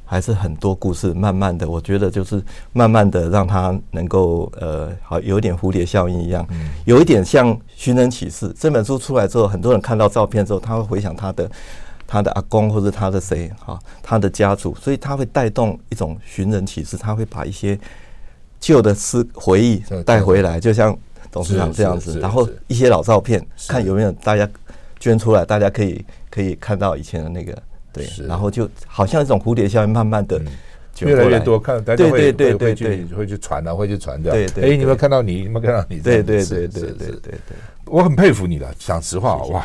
还是很多故事，慢慢的，我觉得就是慢慢的让它能够呃，好有点蝴蝶效应一样，有一点像《寻人启事》这本书出来之后，很多人看到照片之后，他会回想他的他的阿公或者他的谁哈，他的家族，所以他会带动一种寻人启事，他会把一些。旧的思回忆带回来，就像董事长这样子，然后一些老照片，看有没有大家捐出来，大家可以可以看到以前的那个，对，然后就好像一种蝴蝶效应，慢慢的越来越多，看大家会会会去会去传啊，会去传掉。对对，哎，你有没有看到你？你有没有看到你？对对对对对对对，我很佩服你的，讲实话，哇，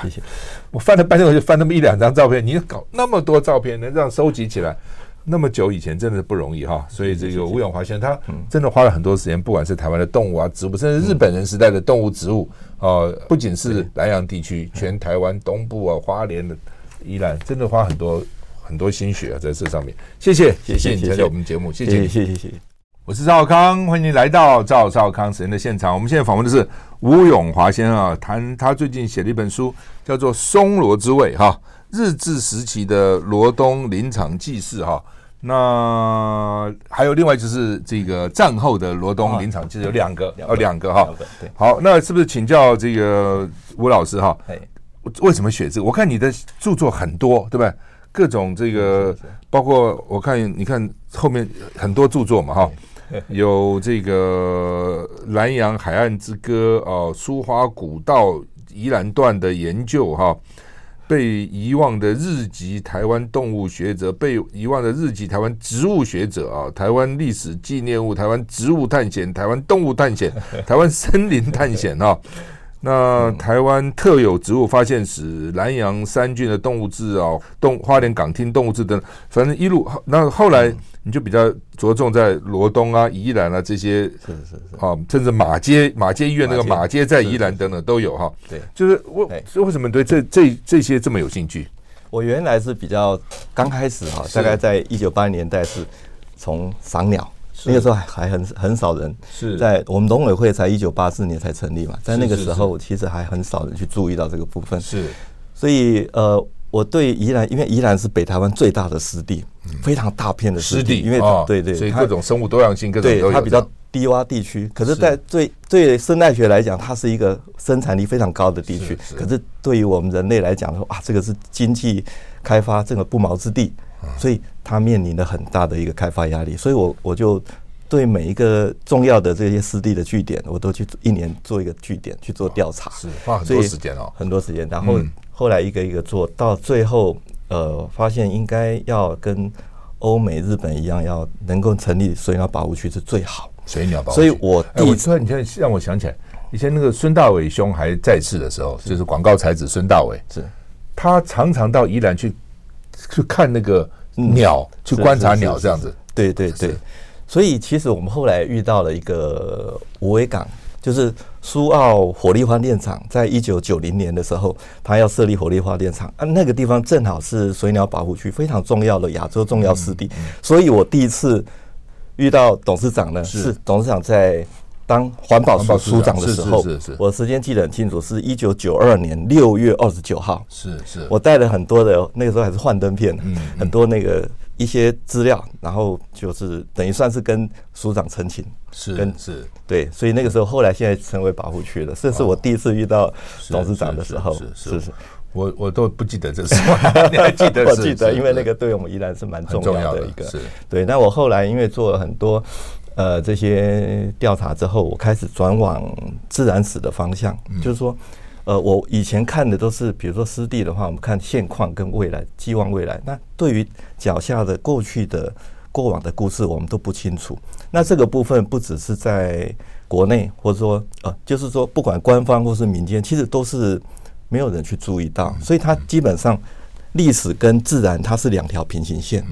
我翻了半天，我就翻那么一两张照片，你搞那么多照片，能这样收集起来？那么久以前真的是不容易哈，所以这个吴永华先生他真的花了很多时间，不管是台湾的动物啊、植物，甚至日本人时代的动物、植物啊，不仅是南洋地区，全台湾东部啊、花莲的宜兰，真的花很多很多心血啊在这上面。谢谢，谢谢你参加我们节目，谢谢，谢谢，谢谢。我是赵康，欢迎你来到赵少康时间的现场。我们现在访问的是吴永华先生啊，谈他最近写了一本书，叫做《松萝之味》哈。日治时期的罗东林场记事哈，那还有另外就是这个战后的罗东林场记事有两个哦，两个哈。对，好，那是不是请教这个吴老师哈？为什么写这个？我看你的著作很多，对不对？各种这个，包括我看你看后面很多著作嘛哈，有这个南洋海岸之歌哦，苏花古道宜兰段的研究哈。被遗忘的日籍台湾动物学者，被遗忘的日籍台湾植物学者啊，台湾历史纪念物，台湾植物探险，台湾动物探险，台湾森林探险啊，那台湾特有植物发现史、南洋三郡的动物志啊，动花莲港厅动物志等，反正一路那后来你就比较着重在罗东啊、宜兰啊这些，是是是啊，甚至马街马街医院那个马街在宜兰等等都有哈。对，就是为为什么对这这这些这么有兴趣？我原来是比较刚开始哈，大概在一九八零年代是从赏鸟。那个时候还还很很少人是在我们农委会才一九八四年才成立嘛，在那个时候其实还很少人去注意到这个部分。是，所以呃，我对宜兰，因为宜兰是北台湾最大的湿地，非常大片的湿地，因为对对，所以各种生物多样性，各种对它比较低洼地区。可是，在对对生态学来讲，它是一个生产力非常高的地区。可是对于我们人类来讲说啊，这个是经济开发这个不毛之地。所以它面临了很大的一个开发压力，所以我我就对每一个重要的这些湿地的据点，我都去一年做一个据点去做调查，是花很多时间哦，很多时间。然后后来一个一个做到最后，呃，发现应该要跟欧美、日本一样，要能够成立水鸟保护区是最好。水鸟保护区，所以我第一次，你现在让我想起来，以前那个孙大伟兄还在世的时候，就是广告才子孙大伟，是他常常到宜兰去。去看那个鸟，去观察鸟这样子。对对对，所以其实我们后来遇到了一个无尾港，就是苏澳火力发电厂，在一九九零年的时候，他要设立火力发电厂啊，那个地方正好是水鸟保护区，非常重要的亚洲重要湿地。所以我第一次遇到董事长呢，是董事长在。当环保署署长的时候，是是是，我时间记得很清楚，是一九九二年六月二十九号。是是，我带了很多的那个时候还是幻灯片，很多那个一些资料，然后就是等于算是跟署长陈情，是跟是，对，所以那个时候后来现在成为保护区了。这是我第一次遇到董事长的时候，是是，我我都不记得这是，你还记得？我记得，因为那个对我们依然是蛮重要的一个，是对。那我后来因为做了很多。呃，这些调查之后，我开始转往自然史的方向，嗯、就是说，呃，我以前看的都是，比如说湿地的话，我们看现况跟未来，寄望未来。那对于脚下的过去的过往的故事，我们都不清楚。那这个部分不只是在国内，或者说，呃，就是说，不管官方或是民间，其实都是没有人去注意到。所以它基本上历史跟自然它是两条平行线，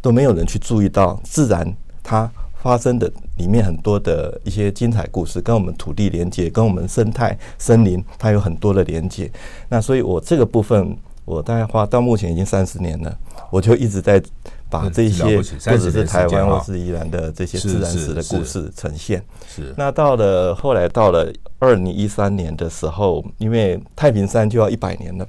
都没有人去注意到自然它。发生的里面很多的一些精彩故事，跟我们土地连接，跟我们生态森林，它有很多的连接。那所以，我这个部分，我大概花到目前已经三十年了，我就一直在把这些，或者是台湾或是宜兰的这些自然史的故事呈现。是。那到了后来，到了二零一三年的时候，因为太平山就要一百年了，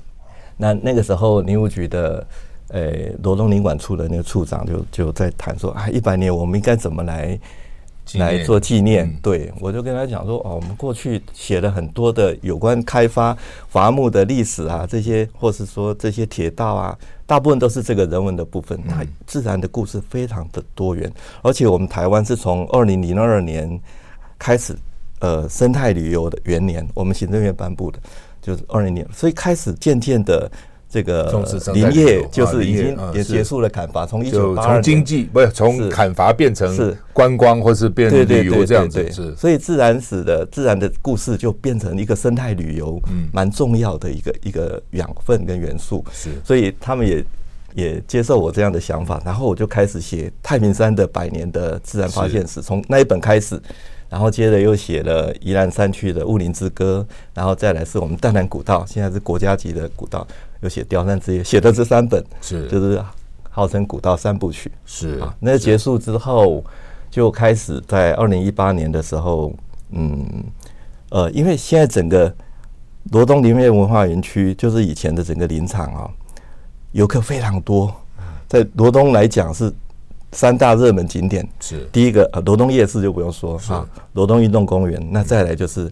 那那个时候林务局的。呃，罗东领馆处的那个处长就就在谈说，啊，一百年我们应该怎么来来做纪念？对，我就跟他讲说，哦，我们过去写了很多的有关开发伐木的历史啊，这些或是说这些铁道啊，大部分都是这个人文的部分。它自然的故事非常的多元，而且我们台湾是从二零零二年开始，呃，生态旅游的元年，我们行政院颁布的，就是二零年，所以开始渐渐的。这个林业就是已经也结束了砍伐，从一九八从经济不是从砍伐变成是。观光或是变旅游这样子，是。所以自然史的自然的故事就变成一个生态旅游，嗯，蛮重要的一个一个养分跟元素，是，所以他们也也接受我这样的想法，然后我就开始写太平山的百年的自然发现史，从那一本开始。然后接着又写了宜兰山区的雾林之歌，然后再来是我们淡兰古道，现在是国家级的古道，又写雕山之夜，写的这三本是就是号称古道三部曲是啊。那结束之后，就开始在二零一八年的时候，嗯呃，因为现在整个罗东林业文化园区就是以前的整个林场啊，游客非常多，在罗东来讲是。三大热门景点是第一个，呃，罗东夜市就不用说啊，罗东运动公园，那再来就是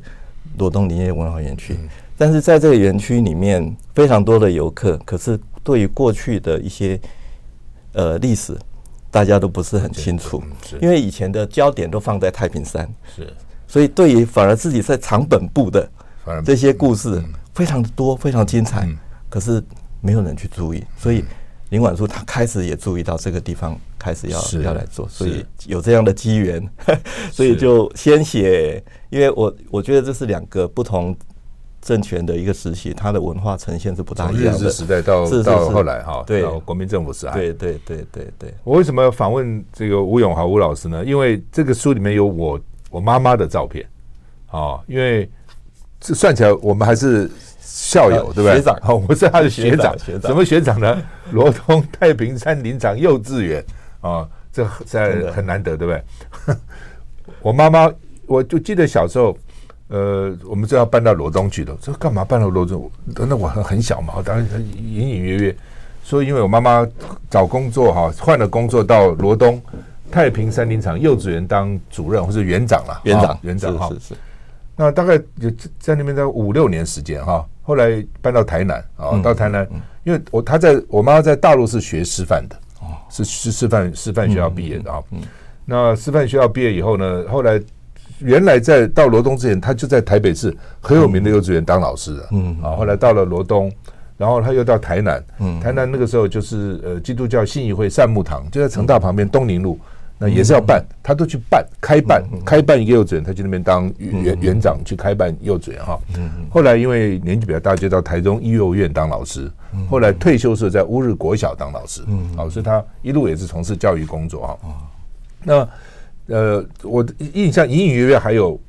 罗东林业文化园区。但是在这个园区里面，非常多的游客，可是对于过去的一些呃历史，大家都不是很清楚，因为以前的焦点都放在太平山，是，所以对于反而自己在长本部的这些故事非常的多，非常精彩，可是没有人去注意，所以。林管处他开始也注意到这个地方，开始要要来做，所以有这样的机缘，所以就先写，因为我我觉得这是两个不同政权的一个时期，它的文化呈现是不大一样的。日治时代到到后来哈，对到国民政府时代，对对对对对。我为什么要访问这个吴永华吴老师呢？因为这个书里面有我我妈妈的照片啊，因为这算起来我们还是校友，对不对？学长，我是他的学长，学长，什么学长呢？罗东太平山林场幼稚园啊，这在很难得，对不对？我妈妈，我就记得小时候。呃，我们就要搬到罗东去的。这干嘛搬到罗东？那我很很小嘛，我当然隐隐约约说，因为我妈妈找工作哈，换了工作到罗东太平山林场幼稚园当主任或是园长了。园长，园长哈。是是。那大概有在那边在五六年时间哈，后来搬到台南啊，到台南，因为我他在我妈妈在大陆是学师范的，哦是是师范师范学校毕业的啊。那师范学校毕业以后呢，后来。原来在到罗东之前，他就在台北市很有名的幼稚园当老师的。嗯，啊，后来到了罗东，然后他又到台南。嗯，台南那个时候就是呃基督教信义会善牧堂，就在成大旁边东宁路，那也是要办，他都去办开办开办一个幼稚园，他去那边当园园长去开办幼稚园哈。嗯，后来因为年纪比较大，就到台中医幼院当老师。后来退休时在乌日国小当老师。嗯，老师他一路也是从事教育工作哈。那。呃，我印象隐隐约约还有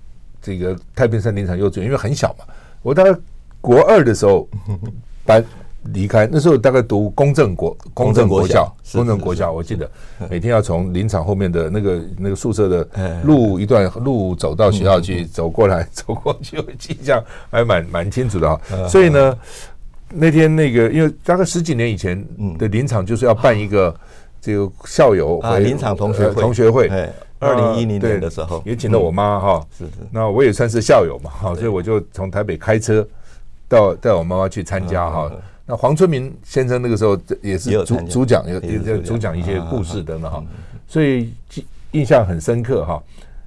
这个太平山林场幼稚园，因为很小嘛。我大概国二的时候 搬离开，那时候大概读公正国公正国校，公正国校，我记得。每天要从林场后面的那个那个宿舍的 路一段路走到学校去，走过来 走过去，我印象还蛮蛮清楚的哈。所以呢，那天那个因为大概十几年以前的林场就是要办一个这个校友啊林场同学同学会。二零一零年的时候，也请了我妈哈，是是，那我也算是校友嘛哈，所以我就从台北开车到带我妈妈去参加哈。那黄春明先生那个时候也是主主讲，也也在主讲。一些故事等等哈，所以印象很深刻哈。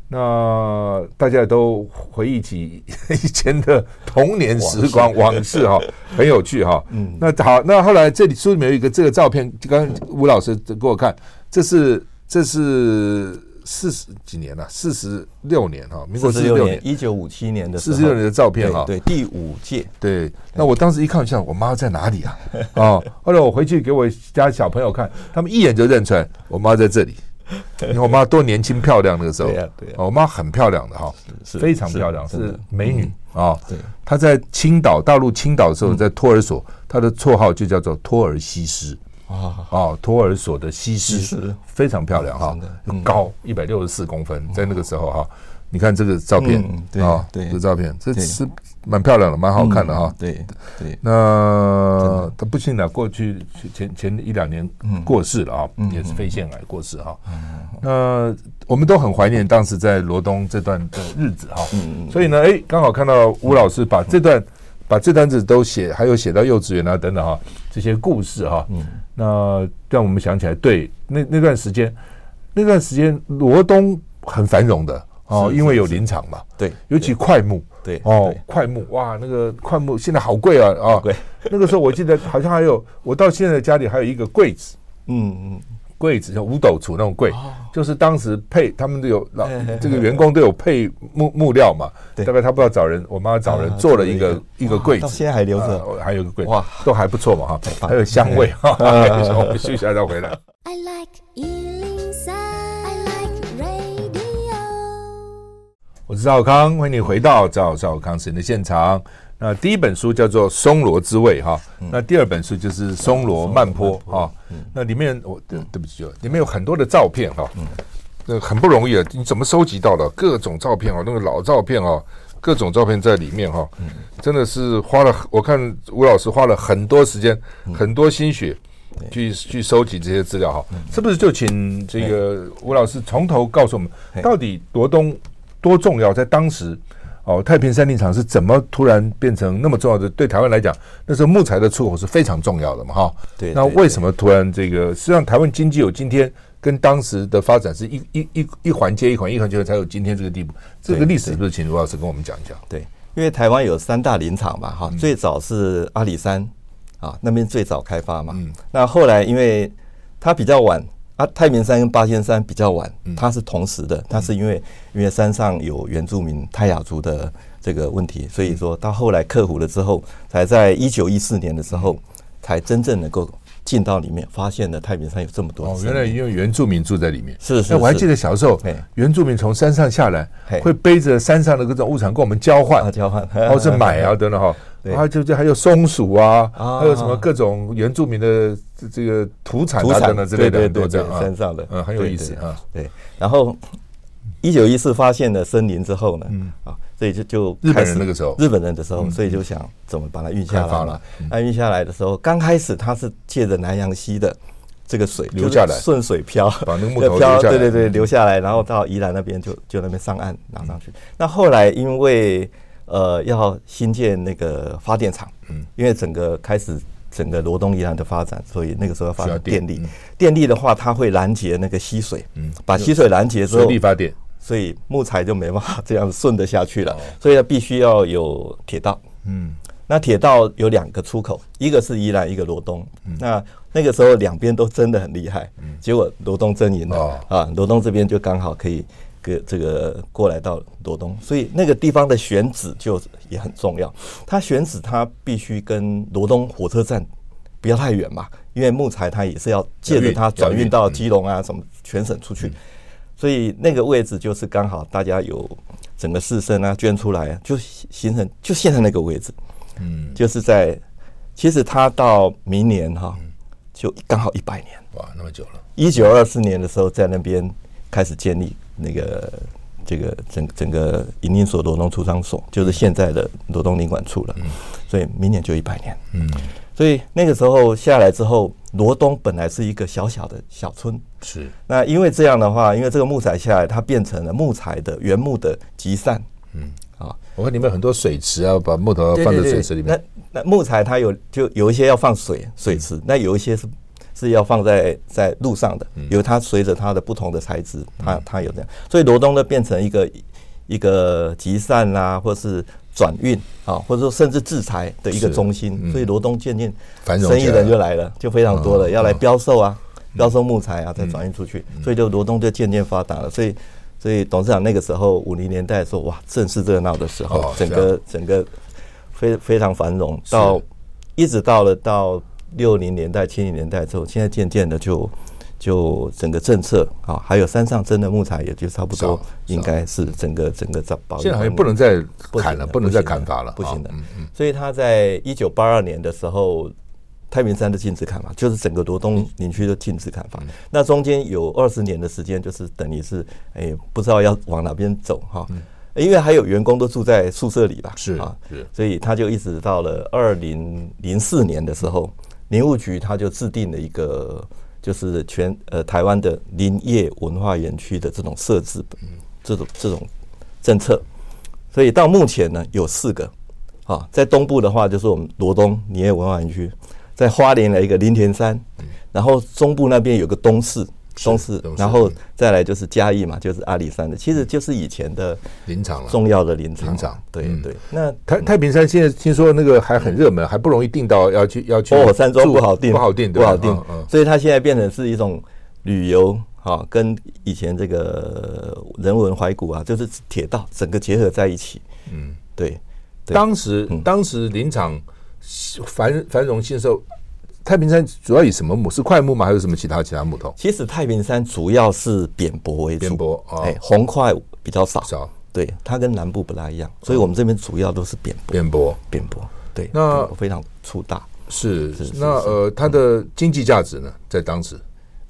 那大家都回忆起 以前的童年时光往事哈，很有趣哈。嗯，那好，那后来这里书里面有一个这个照片，刚刚吴老师给我看，这是这是。四十几年了，四十六年哈，民国四十六年，一九五七年的四十六年的照片哈，对，第五届，对。那我当时一看，像我妈在哪里啊？啊，后来我回去给我家小朋友看，他们一眼就认出来，我妈在这里。你看我妈多年轻漂亮那个时候，对，我妈很漂亮的哈，是非常漂亮，是美女啊。对，她在青岛，大陆青岛的时候，在托儿所，她的绰号就叫做托儿西施。啊。托儿所的西施非常漂亮哈，高一百六十四公分，在那个时候哈，你看这个照片啊，对，这照片这是蛮漂亮的，蛮好看的哈。对对，那他不幸的过去前前一两年过世了啊，也是肺腺癌过世哈。那我们都很怀念当时在罗东这段的日子哈。所以呢，哎，刚好看到吴老师把这段把这段子都写，还有写到幼稚园啊等等哈，这些故事哈。那让我们想起来，对，那那段时间，那段时间罗东很繁荣的哦，因为有林场嘛，对，尤其快木，对，哦，快木，哇，那个快木现在好贵啊啊，对，那个时候我记得好像还有，我到现在家里还有一个柜子，嗯嗯。柜子像五斗橱那种柜，就是当时配他们都有老这个员工都有配木木料嘛，大概他不知道找人，我妈找人做了一个一个柜子，现在还留着，还有个柜哇，都还不错嘛哈，还有香味哈。我们休息一下再回来。I like 我是赵康，欢迎你回到赵少康时间的现场。那第一本书叫做《松萝之味》哈，那第二本书就是《松萝慢坡》哈。那里面我对对不起，里面有很多的照片哈，那很不容易啊，你怎么收集到的？各种照片啊，那个老照片啊，各种照片在里面哈，真的是花了，我看吴老师花了很多时间、很多心血去去收集这些资料哈。是不是就请这个吴老师从头告诉我们，到底罗东多重要，在当时？哦，太平山林场是怎么突然变成那么重要的？对台湾来讲，那时候木材的出口是非常重要的嘛，哈。对。那为什么突然这个？实际上，台湾经济有今天，跟当时的发展是一一一一环接一环，一环接一环才有今天这个地步。这个历史是不是请卢老师跟我们讲一讲？对，因为台湾有三大林场嘛，哈，最早是阿里山啊，那边最早开发嘛。嗯。那后来因为它比较晚。啊，太平山跟八仙山比较晚，它是同时的，它是因为因为山上有原住民泰雅族的这个问题，所以说到后来克服了之后，才在一九一四年的时候，才真正能够。进到里面，发现了太平山有这么多哦，原来因为原住民住在里面。是是，那我还记得小时候，原住民从山上下来，会背着山上的各种物产跟我们交换，交换，或是买啊等等哈。然后就就还有松鼠啊，还有什么各种原住民的这个土产啊等等之类的，都在山上的，嗯，很有意思啊。对，然后一九一四发现了森林之后呢，嗯。啊。所以就就日本人那个时候，日本人的时候，所以就想怎么把它运下来。嘛。那运下来的时候，刚开始它是借着南洋溪的这个水流下来，顺水漂，把那个木头 漂，对对对，流下来，然后到宜兰那边就就那边上岸拿上去。那后来因为呃要新建那个发电厂，嗯，因为整个开始整个罗东宜兰的发展，所以那个时候要发电电力。电力的话，它会拦截那个溪水，嗯，把溪水拦截之后，水力发电。所以木材就没办法这样顺得下去了，所以它必须要有铁道。嗯，那铁道有两个出口，一个是宜兰，一个罗东。那那个时候两边都争得很厉害，结果罗东争赢了啊，罗东这边就刚好可以个这个过来到罗东，所以那个地方的选址就也很重要。它选址它必须跟罗东火车站不要太远嘛，因为木材它也是要借着它转运到基隆啊什么全省出去。所以那个位置就是刚好大家有整个士绅啊捐出来啊，就形成就现在那个位置，嗯，就是在其实他到明年哈，就刚好一百年，哇，那么久了。一九二四年的时候在那边开始建立那个这个整整个营林所罗东出张所，就是现在的罗东领馆处了，所以明年就一百年，嗯。所以那个时候下来之后，罗东本来是一个小小的小村。是。那因为这样的话，因为这个木材下来，它变成了木材的原木的集散。嗯。啊，我看里面很多水池啊，把木头放在水池里面。那那木材它有就有一些要放水水池，那有一些是是要放在在路上的，有它随着它的不同的材质，它它有这样。所以罗东呢变成一个一个集散啦，或是。转运啊，或者说甚至制裁的一个中心，嗯、所以罗东渐渐生意人就来了，就非常多了，要来标售啊，标售木材啊，再转运出去，所以就罗东就渐渐发达了。所以，所以董事长那个时候五零年代说，哇，正是热闹的时候，整个整个非非常繁荣，到一直到了到六零年代、七零年代之后，现在渐渐的就。就整个政策啊，还有山上真的木材，也就差不多，应该是整个整个在保。现在好像不能再砍了，不能再砍伐了，不行的。所以他在一九八二年的时候，太平山的禁止砍伐，就是整个罗东林区的禁止砍伐。那中间有二十年的时间，就是等于是哎，不知道要往哪边走哈。因为还有员工都住在宿舍里吧，是啊，是。所以他就一直到了二零零四年的时候，林务局他就制定了一个。就是全呃台湾的林业文化园区的这种设置，这种这种政策，所以到目前呢有四个，啊，在东部的话就是我们罗东林业文化园区，在花莲的一个林田山，然后中部那边有个东市。东势，然后再来就是嘉义嘛，就是阿里山的，其实就是以前的林场了，重要的林场。林场，对对。那太太平山现在听说那个还很热门，还不容易订到，要去要去。哦，山庄不好订，不好订，不好订。所以它现在变成是一种旅游，哈，跟以前这个人文怀古啊，就是铁道整个结合在一起。嗯，对。当时当时林场繁繁荣兴盛。太平山主要以什么木？是块木吗？还有什么其他其他木头？其实太平山主要是扁柏为主，扁柏啊，哎，红块比较少。少，对，它跟南部不大一样，所以我们这边主要都是扁柏。扁柏，扁柏，对，那非常粗大。是是，那呃，它的经济价值呢，在当时，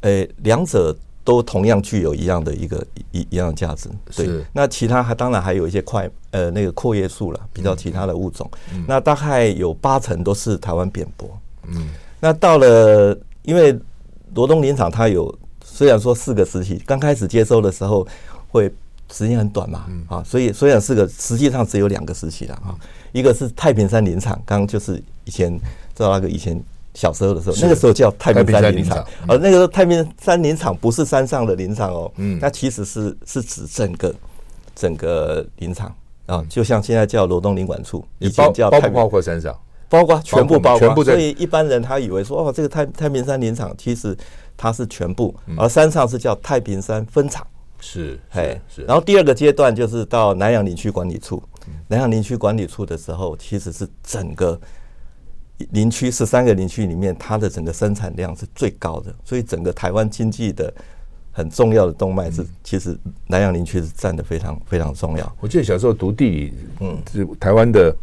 呃，两者都同样具有一样的一个一一样的价值。对，那其他还当然还有一些块呃那个阔叶树了，比较其他的物种。那大概有八成都是台湾扁柏。嗯。那到了，因为罗东林场它有虽然说四个时期，刚开始接收的时候会时间很短嘛，啊，所以虽然四个，实际上只有两个时期了啊。一个是太平山林场，刚刚就是以前知道那个以前小时候的时候，那个时候叫太平山林场，而那个时候太平山林场不是山上的林场哦，嗯，那其实是是指整个整个林场啊，就像现在叫罗东林管处，以前叫包不包括山上？包括全部包括，全部。所以一般人他以为说哦，这个太太平山林场其实它是全部，而山上是叫太平山分场。是，哎，是。然后第二个阶段就是到南洋林区管理处，南洋林区管理处的时候，其实是整个林区十三个林区里面，它的整个生产量是最高的，所以整个台湾经济的很重要的动脉是，其实南洋林区是占的非常非常重要。我记得小时候读地理，嗯，是台湾的。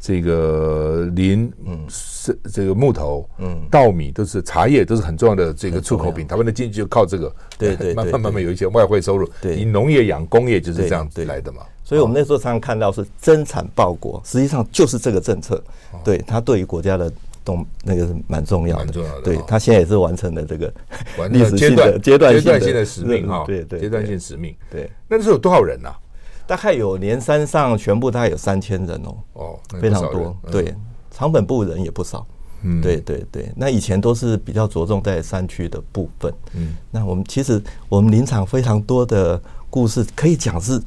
这个林，嗯，是这个木头，嗯，稻米都是茶叶，都是很重要的这个出口品。台湾的经济就靠这个，对 对，慢慢慢慢有一些外汇收入。对，以农业养工业就是这样子来的嘛。所以我们那时候常常看到是增产报国，实际上就是这个政策。对，它对于国家的动那个是蛮重要的。对，它现在也是完成了这个历史性的阶段阶段性的使命哈。对对，阶段性使命。对，那时候有多少人呐？大概有连山上全部大概有三千人哦，哦，非常多。对，长本部人也不少。嗯，对对对。那以前都是比较着重在山区的部分。嗯，那我们其实我们林场非常多的故事可以讲，是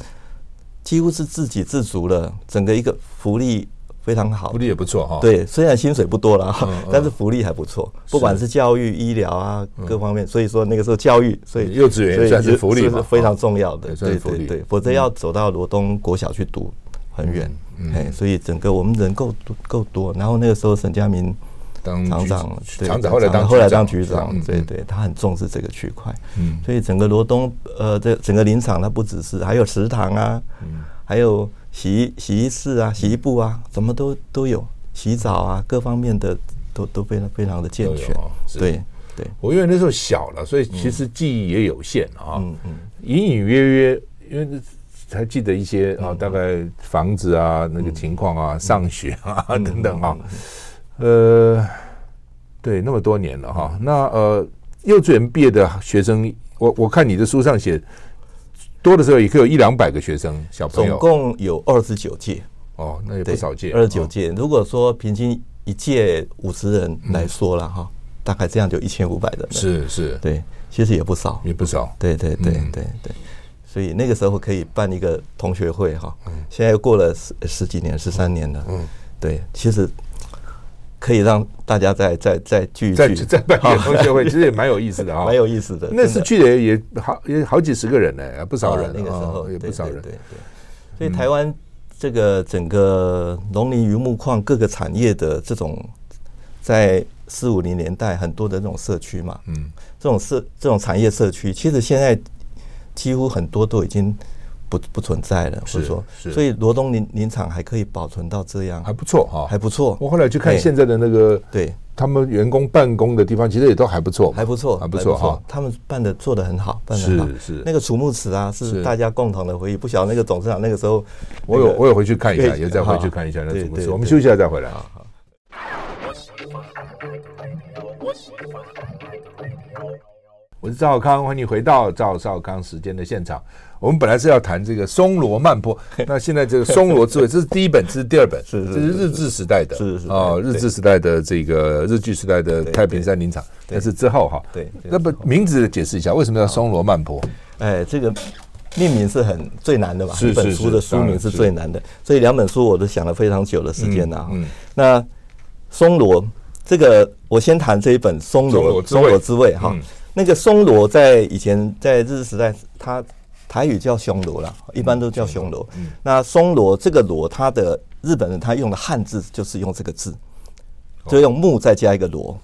几乎是自给自足了，整个一个福利。非常好，福利也不错哈。对，虽然薪水不多了，但是福利还不错。不管是教育、医疗啊各方面，所以说那个时候教育，所以幼稚园算是福利是非常重要的。对对对，否则要走到罗东国小去读很远。哎，所以整个我们人够够多。然后那个时候沈家明当厂长，厂长后来当后来当局长，对对，他很重视这个区块。嗯，所以整个罗东呃，这整个林场它不只是还有食堂啊，还有。洗衣洗衣室啊，洗衣部啊，什么都都有，洗澡啊，各方面的都都非常非常的健全。对对，我因为那时候小了，所以其实记忆也有限啊。嗯嗯，隐隐约约，因为还记得一些啊，大概房子啊，那个情况啊，上学啊等等啊。呃，对，那么多年了哈。那呃，幼稚园毕业的学生，我我看你的书上写。多的时候也可以有一两百个学生小朋友，总共有二十九届哦，那也不少届，二十九届。如果说平均一届五十人来说了哈，大概这样就一千五百人。是是，对，其实也不少，也不少。对对对对对，所以那个时候可以办一个同学会哈。现在又过了十十几年，十三年了。嗯，对，其实。可以让大家再再再聚一聚，再办一个同学会，其实也蛮有意思的啊，蛮有意思的。那次去的也好，也好几十个人呢，不少人。那个时候也不少人。对对。所以台湾这个整个农林渔牧矿各个产业的这种，在四五零年代很多的这种社区嘛，嗯，这种社这种产业社区，其实现在几乎很多都已经。不不存在了，或者说，所以罗东林林场还可以保存到这样，还不错哈，还不错。我后来去看现在的那个，对，他们员工办公的地方，其实也都还不错，还不错，还不错哈。他们办的做的很好，办的很好。是是，那个储木池啊，是大家共同的回忆。不晓得那个董事长那个时候，我有我有回去看一下，也再回去看一下那储木池。我们休息一下再回来啊。我是赵少康，欢迎你回到赵少康时间的现场。我们本来是要谈这个松罗曼坡，那现在这个松罗之味，这是第一本，这是第二本，是这是日治时代的，是是啊，日治时代的这个日剧时代的太平山林场，但是之后哈，对，那么名字解释一下，为什么叫松罗曼坡？哎，这个命名是很最难的吧，一本书的书名是最难的，所以两本书我都想了非常久的时间呐。嗯，那松罗这个，我先谈这一本松罗松罗之味哈。那个松萝在以前在日治时代，它台语叫松萝啦，一般都叫松萝。那松萝这个萝，它的日本人他用的汉字就是用这个字，就用木再加一个萝，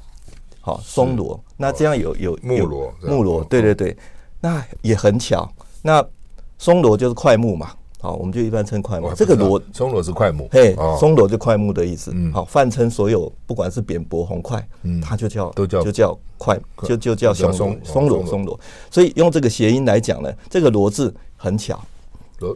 好松萝。那这样有有木萝木萝，对对对，那也很巧。那松萝就是快木嘛。好，我们就一般称快木。这个萝松萝是快木，嘿，松萝就快木的意思。好，泛称所有不管是扁柏红块，它就叫都叫就叫快，就就叫松松松萝松萝。所以用这个谐音来讲呢，这个萝字很巧，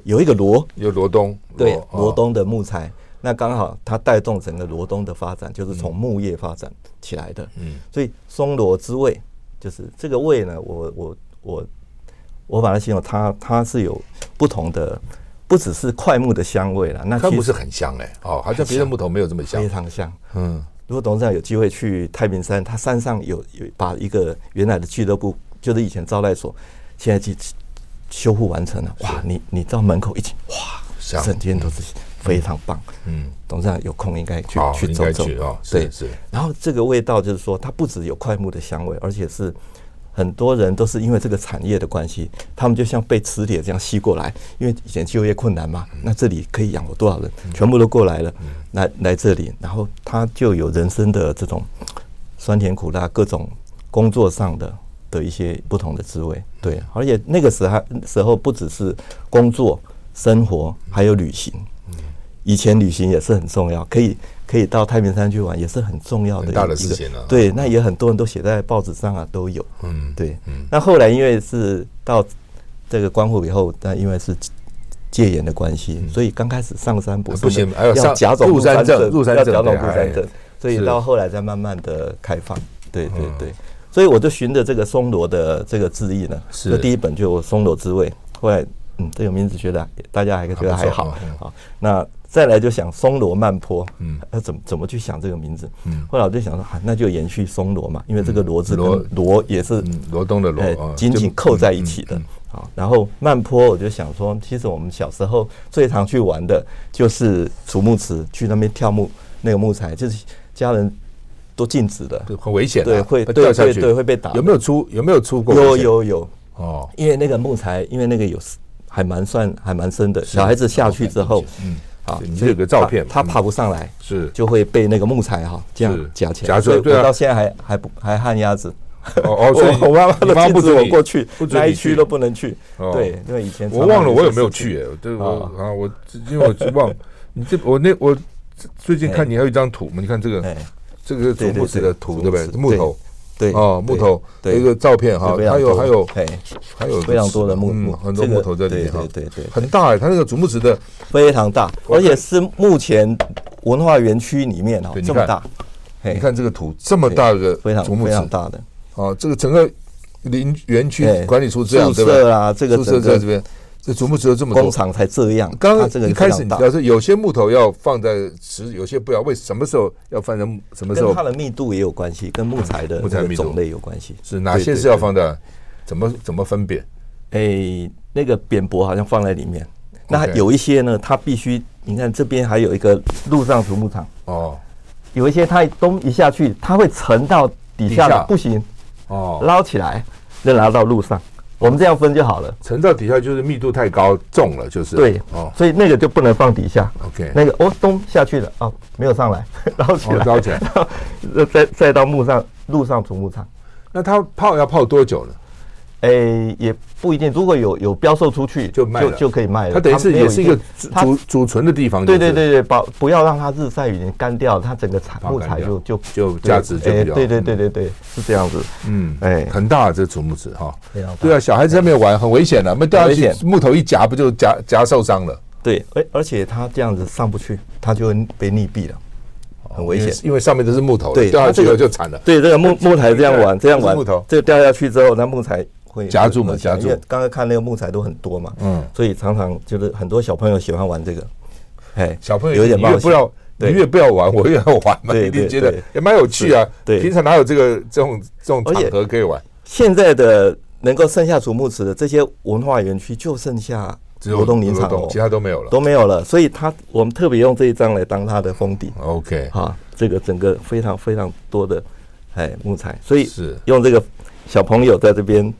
有一个罗，有罗东，对，罗东的木材，那刚好它带动整个罗东的发展，就是从木业发展起来的。嗯，所以松罗之味，就是这个味呢，我我我我把它形容，它它是有不同的。不只是块木的香味了，那桧木是很香哎，哦，好像别的木头没有这么香，非常香。嗯，如果董事长有机会去太平山，他山上有有把一个原来的俱乐部，就是以前招待所，现在去修复完成了。哇，你你到门口一进，哇，整间都是非常棒。嗯，董事长有空应该去去走走哦。对，是。然后这个味道就是说，它不只有块木的香味，而且是很多人都是因为这个产业的关系，他们就像被磁铁这样吸过来。因为以前就业困难嘛，那这里可以养活多少人，全部都过来了，来来这里，然后他就有人生的这种酸甜苦辣各种工作上的。的一些不同的滋味，对，而且那个时候时候不只是工作、生活，还有旅行。以前旅行也是很重要，可以可以到太平山去玩，也是很重要的一个。大的事情了。对，那也很多人都写在报纸上啊，都有。嗯，对。那后来因为是到这个关户以后，但因为是戒严的关系，所以刚开始上山不行，还有要甲种入山证，入山证，要甲种入山证，所以到后来再慢慢的开放。对对对。所以我就循着这个松萝的这个字意呢，是第一本就松萝之味。后来，嗯，这个名字觉得大家还觉得还好啊。那再来就想松萝慢坡，嗯，要怎么怎么去想这个名字？嗯，后来我就想说，啊，那就延续松萝嘛，因为这个罗字罗罗也是罗东的萝，紧紧扣在一起的。好，然后慢坡，我就想说，其实我们小时候最常去玩的就是楚木池，去那边跳木那个木材，就是家人。都禁止的，很危险，对，会掉下去，对，会被打。有没有出？有没有出过？有有有哦，因为那个木材，因为那个有还蛮算还蛮深的，小孩子下去之后，嗯，好，你有个照片，他爬不上来，是。就会被那个木材哈这样夹起来，夹住，对啊，到现在还还不还旱鸭子。哦哦，所以 我妈妈都禁止我过去，那一区都不能去。对，因为以前我忘了我有没有去，哎，对，我啊，我因为我忘你这我那我最近看你还有一张图嘛，你看这个。这个是竹木子的图，对不对？木头，对哦，木头一个照片哈，还有还有还有非常多的木木，很多木头在里面哈，对对，很大哎，它那个竹木子的非常大，而且是目前文化园区里面哈这么大，你看这个图这么大的竹木子，非常大的。哦，这个整个林园区管理处这样，宿舍啊，这个宿舍在这边。这竹木只有这么多，工厂才这样。刚刚一开始你表示有些木头要放在池，有些不要。为什么时候要放在什么时候？跟它的密度也有关系，跟木材的木材种类有关系。是哪些是要放在？怎么怎么分辨？哎，那个扁柏好像放在里面。那有一些呢，它必须你看这边还有一个陆上竹木厂哦，有一些它东一下去，它会沉到底下的，不行哦，捞起来再拿到路上。我们这样分就好了。沉到底下就是密度太高，重了就是。对，哦，所以那个就不能放底下。OK，那个哦，咚下去了，哦，没有上来，捞起来，捞起来，再再到木上路上储木场。那它泡要泡多久呢？哎，也不一定。如果有有标售出去，就卖了，就可以卖了。它等于是也是一个储储存的地方。对对对对，保不要让它日晒雨淋干掉，它整个材木材就就就价值就比较。对对对对对，是这样子。嗯，哎，很大这竹木子哈。对啊，小孩子在那边玩很危险的，没掉下去，木头一夹不就夹夹受伤了？对，而而且它这样子上不去，它就会被溺毙了，很危险。因为上面都是木头，对，掉下去了就惨了。对，这个木 木材这样玩，这样玩，木头这个掉下去之后，那木材。会夹住嘛？夹住。刚刚看那个木材都很多嘛，嗯，所以常常就是很多小朋友喜欢玩这个。哎，小朋友有点冒险，不要，你越不要玩，我越要玩嘛。一定觉得也蛮有趣啊。对，平常哪有这个这种这种场合可以玩？现在的能够剩下竹木池的这些文化园区，就剩下罗东林场哦，其他都没有了，都没有了。所以他我们特别用这一张来当它的封底。OK，哈，这个整个非常非常多的哎木材，所以是用这个小朋友在这边。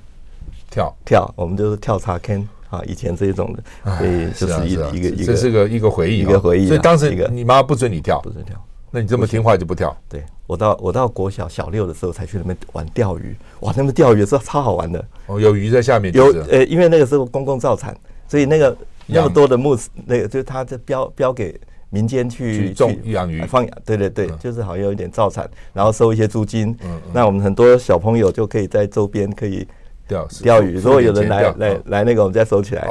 跳跳，我们就是跳插坑啊！以前这一种的，所以就是一一个一个，这是个一个回忆，一个回忆。所以当时你妈不准你跳，不准跳。那你这么听话就不跳？对，我到我到国小小六的时候才去那边玩钓鱼，哇，那边钓鱼是超好玩的。哦，有鱼在下面。有呃，因为那个时候公共造产，所以那个那么多的木，那个就是他这标标给民间去种养鱼放养。对对对，就是好像有一点造产，然后收一些租金。嗯，那我们很多小朋友就可以在周边可以。钓钓鱼，如果有人来来来，那个我们再收起来，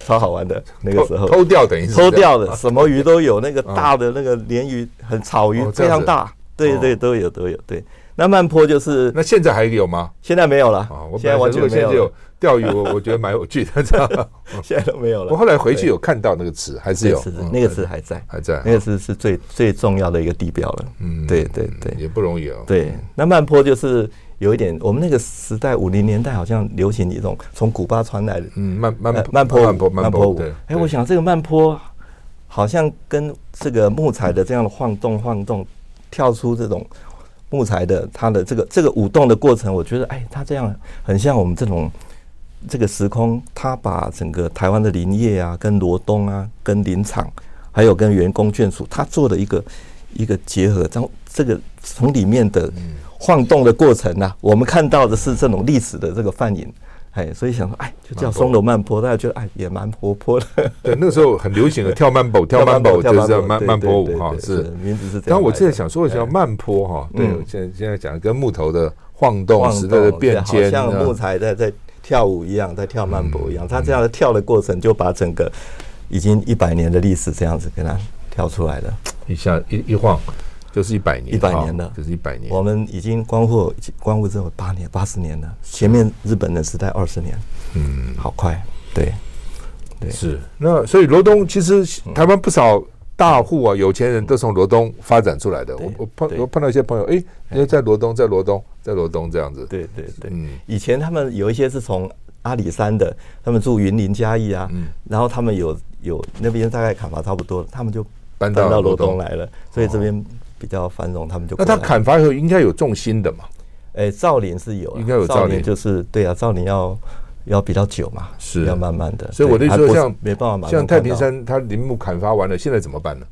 超好玩的。那个时候偷钓等于是偷钓的，什么鱼都有。那个大的那个鲢鱼，很草鱼，非常大。对对，都有都有。对，那慢坡就是。那现在还有吗？现在没有了。现在完全没有。钓鱼我我觉得蛮有趣的，这样。现在都没有了。我后来回去有看到那个词，还是有。那个词还在，还在。那个词是最最重要的一个地标了。嗯，对对对，也不容易哦。对，那慢坡就是。有一点，我们那个时代五零年代好像流行一种从古巴传来的，嗯，慢慢慢坡慢坡慢坡舞。哎，我想这个慢坡好像跟这个木材的这样的晃动晃动，跳出这种木材的它的这个这个舞动的过程，我觉得哎，它这样很像我们这种这个时空，它把整个台湾的林业啊，跟罗东啊，跟林场，还有跟员工眷属，它做了一个一个结合，这这个从里面的晃动的过程啊，我们看到的是这种历史的这个范影。哎，所以想说，哎，就叫松楼慢坡，大家觉得哎也蛮活泼的。对，那个时候很流行的跳慢步，跳慢步就是叫慢慢坡舞哈，是名字是这样。但我现在想说一下慢坡哈，对，现在现在讲跟木头的晃动时代的变迁，像木材在在跳舞一样，在跳慢步一样。他这样的跳的过程，就把整个已经一百年的历史这样子给他跳出来了，一下一一晃。就是一百年，一百年了，就是一百年。我们已经光复，光复之后八年、八十年了。前面日本的时代二十年，嗯，好快，对，对，是。那所以罗东其实台湾不少大户啊，有钱人都从罗东发展出来的。我我碰我碰到一些朋友，哎，因为在罗东，在罗东，在罗东这样子。对对对，嗯，以前他们有一些是从阿里山的，他们住云林嘉义啊，然后他们有有那边大概砍伐差不多，他们就搬到罗东来了，所以这边。比较繁荣，他们就那他砍伐以后应该有重心的嘛？哎，造林是有，应该有造林，就是对啊，造林要要比较久嘛，是要慢慢的。所以我的意思说，像没办法，像太平山，它林木砍伐完了，现在怎么办呢？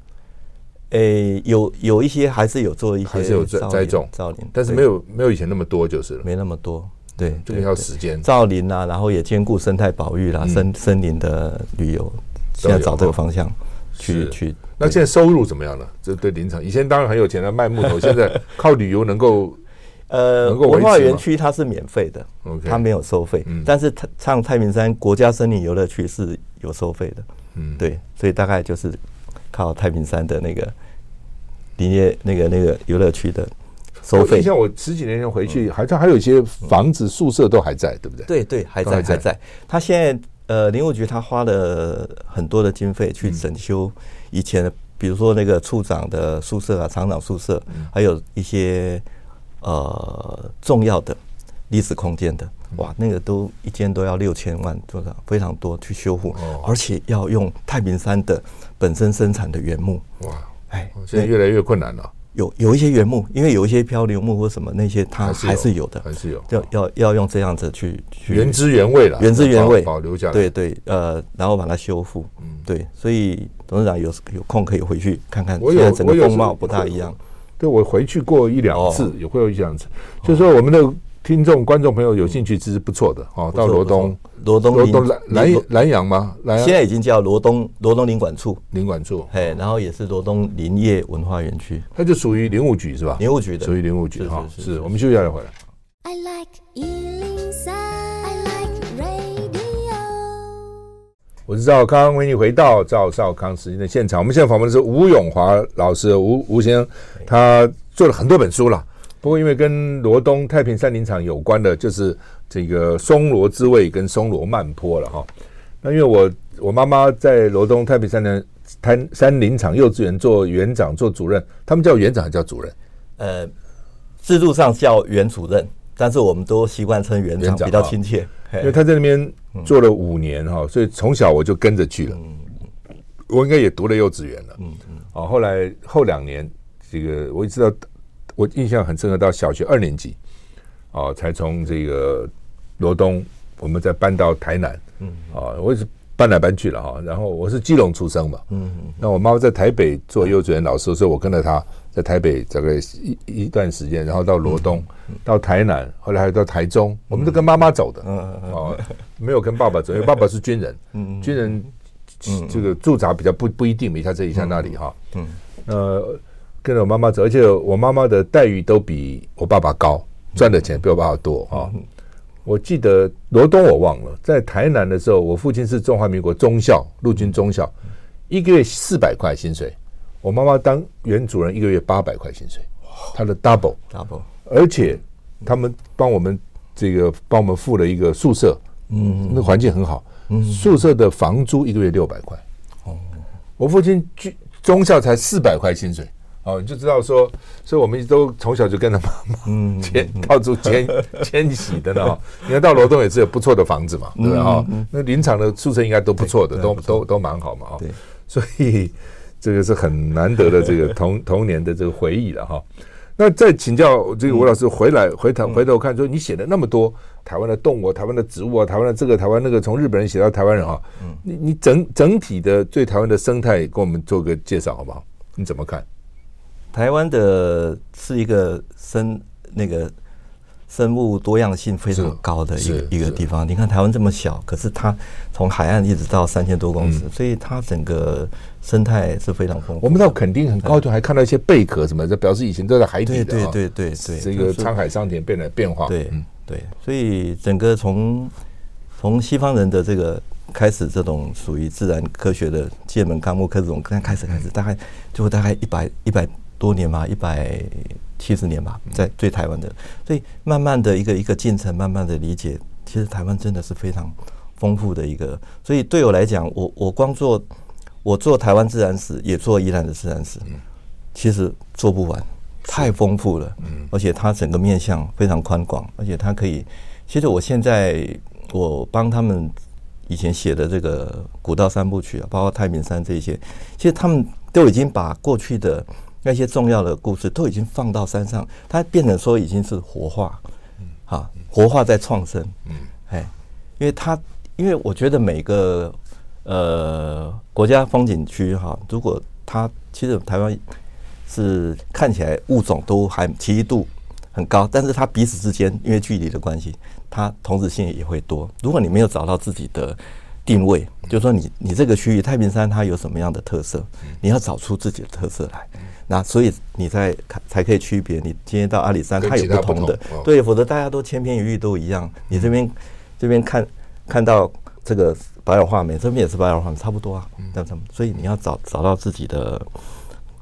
诶，有有一些还是有做一些，还是有栽栽种造林，但是没有没有以前那么多，就是了，没那么多。对，这个要时间造林啊，然后也兼顾生态保育啦，森森林的旅游，现在找这个方向去去。那现在收入怎么样了？这对林场以前当然很有钱的卖木头，现在靠旅游能够呃，文化园区它是免费的，它没有收费。但是它像太平山国家森林游乐区是有收费的，嗯，对，所以大概就是靠太平山的那个林业那个那个游乐区的收费。像我十几年前回去，好像还有一些房子宿舍都还在，对不对？对对，还在还在。他现在呃，林务局他花了很多的经费去整修。以前的，比如说那个处长的宿舍啊，厂长宿舍，还有一些呃重要的历史空间的，哇，那个都一间都要六千万多少，非常多去修复，而且要用太平山的本身生产的原木。哇，哎，现在越来越困难了。有有一些原木，因为有一些漂流木或什么那些，它还是有的，还是有，要要要用这样子去去原汁原味了，原汁原味保留下来，对对，呃，然后把它修复，嗯，对，所以董事长有有空可以回去看看，现在整个风貌不大一样。对，我回去过一两次，也会有一两次，就是说我们的。听众、观众朋友有兴趣，其实不错的哦。到罗东，罗东，罗东兰兰兰阳吗？现在已经叫罗东罗东林管处，林管处。嘿，然后也是罗东林业文化园区，它就属于林务局是吧？林务局的，属于林务局哈。是我们休息一下回来。I like 我是赵康，欢迎你回到赵少康时间的现场。我们现在访问的是吴永华老师，吴吴先生，他做了很多本书了。不过，因为跟罗东太平山林场有关的，就是这个松萝之味跟松罗慢坡了哈。那因为我我妈妈在罗东太平山的太山林场幼稚园做园长做主任，他们叫园长还叫主任？呃，制度上叫园主任，但是我们都习惯称园长比较亲切。因为他在那边做了五年哈，所以从小我就跟着去了。我应该也读了幼稚园了。嗯嗯。哦，后来后两年，这个我一直到。我印象很深刻，到小学二年级，哦，才从这个罗东，我们再搬到台南，嗯，啊，我也是搬来搬去了哈。然后我是基隆出生嘛，嗯，那我妈妈在台北做幼稚园老师，所以我跟着她在台北大概一一段时间，然后到罗东，到台南，后来还有到台中，我们都跟妈妈走的，嗯嗯，哦，没有跟爸爸走，因为爸爸是军人，嗯，军人，这个驻扎比较不不一定，没像这里像那里哈，嗯，呃。跟着我妈妈走，而且我妈妈的待遇都比我爸爸高，赚的钱比我爸爸多啊。我记得罗东我忘了，在台南的时候，我父亲是中华民国中校，陆军中校，一个月四百块薪水。我妈妈当原主任，一个月八百块薪水，他的 double double，而且他们帮我们这个帮我们付了一个宿舍，嗯，那环境很好，嗯宿舍的房租一个月六百块。哦，我父亲军中校才四百块薪水。哦，你就知道说，所以我们一直都从小就跟着妈妈，嗯，迁到处迁迁徙的呢。你看到罗东也是有不错的房子嘛，对吧？哈，那林场的宿舍应该都不错的，都都都蛮好嘛。哈，对。所以这个是很难得的这个童童 年的这个回忆了哈。那再请教这个吴老师回来回头回头看，说你写了那么多台湾的动物、台湾的植物啊、台湾的这个、台湾那个，从日本人写到台湾人哈，你你整整体的对台湾的生态给我们做个介绍好不好？你怎么看？台湾的是一个生那个生物多样性非常高的一个一个地方。你看台湾这么小，可是它从海岸一直到三千多公尺，所以它整个。生态是非常丰富。我们到垦丁很高，就还看到一些贝壳什么的，表示以前都在海底的。对对对对对，这个沧海桑田变得变化。对对，所以整个从从西方人的这个开始，这种属于自然科学的界门纲目科这种刚开始开始，大概就会大概一百一百多年吧，一百七十年吧，在对台湾的，所以慢慢的一个一个进程，慢慢的理解，其实台湾真的是非常丰富的一个。所以对我来讲，我我光做。我做台湾自然史，也做宜兰的自然史，其实做不完，太丰富了，而且它整个面向非常宽广，而且它可以。其实我现在我帮他们以前写的这个古道三部曲啊，包括太平山这些，其实他们都已经把过去的那些重要的故事都已经放到山上，它变成说已经是活化，啊，活化在创生，嗯哎，因为它因为我觉得每个。呃，国家风景区哈，如果它其实台湾是看起来物种都还奇异度很高，但是它彼此之间因为距离的关系，它同质性也会多。如果你没有找到自己的定位，就是说你你这个区域太平山它有什么样的特色，你要找出自己的特色来，那所以你才才可以区别。你今天到阿里山，它有不同的，对，否则大家都千篇一律都一样。你这边这边看看到这个。白耳画眉这边也是白耳画眉，差不多啊，这样子。所以你要找找到自己的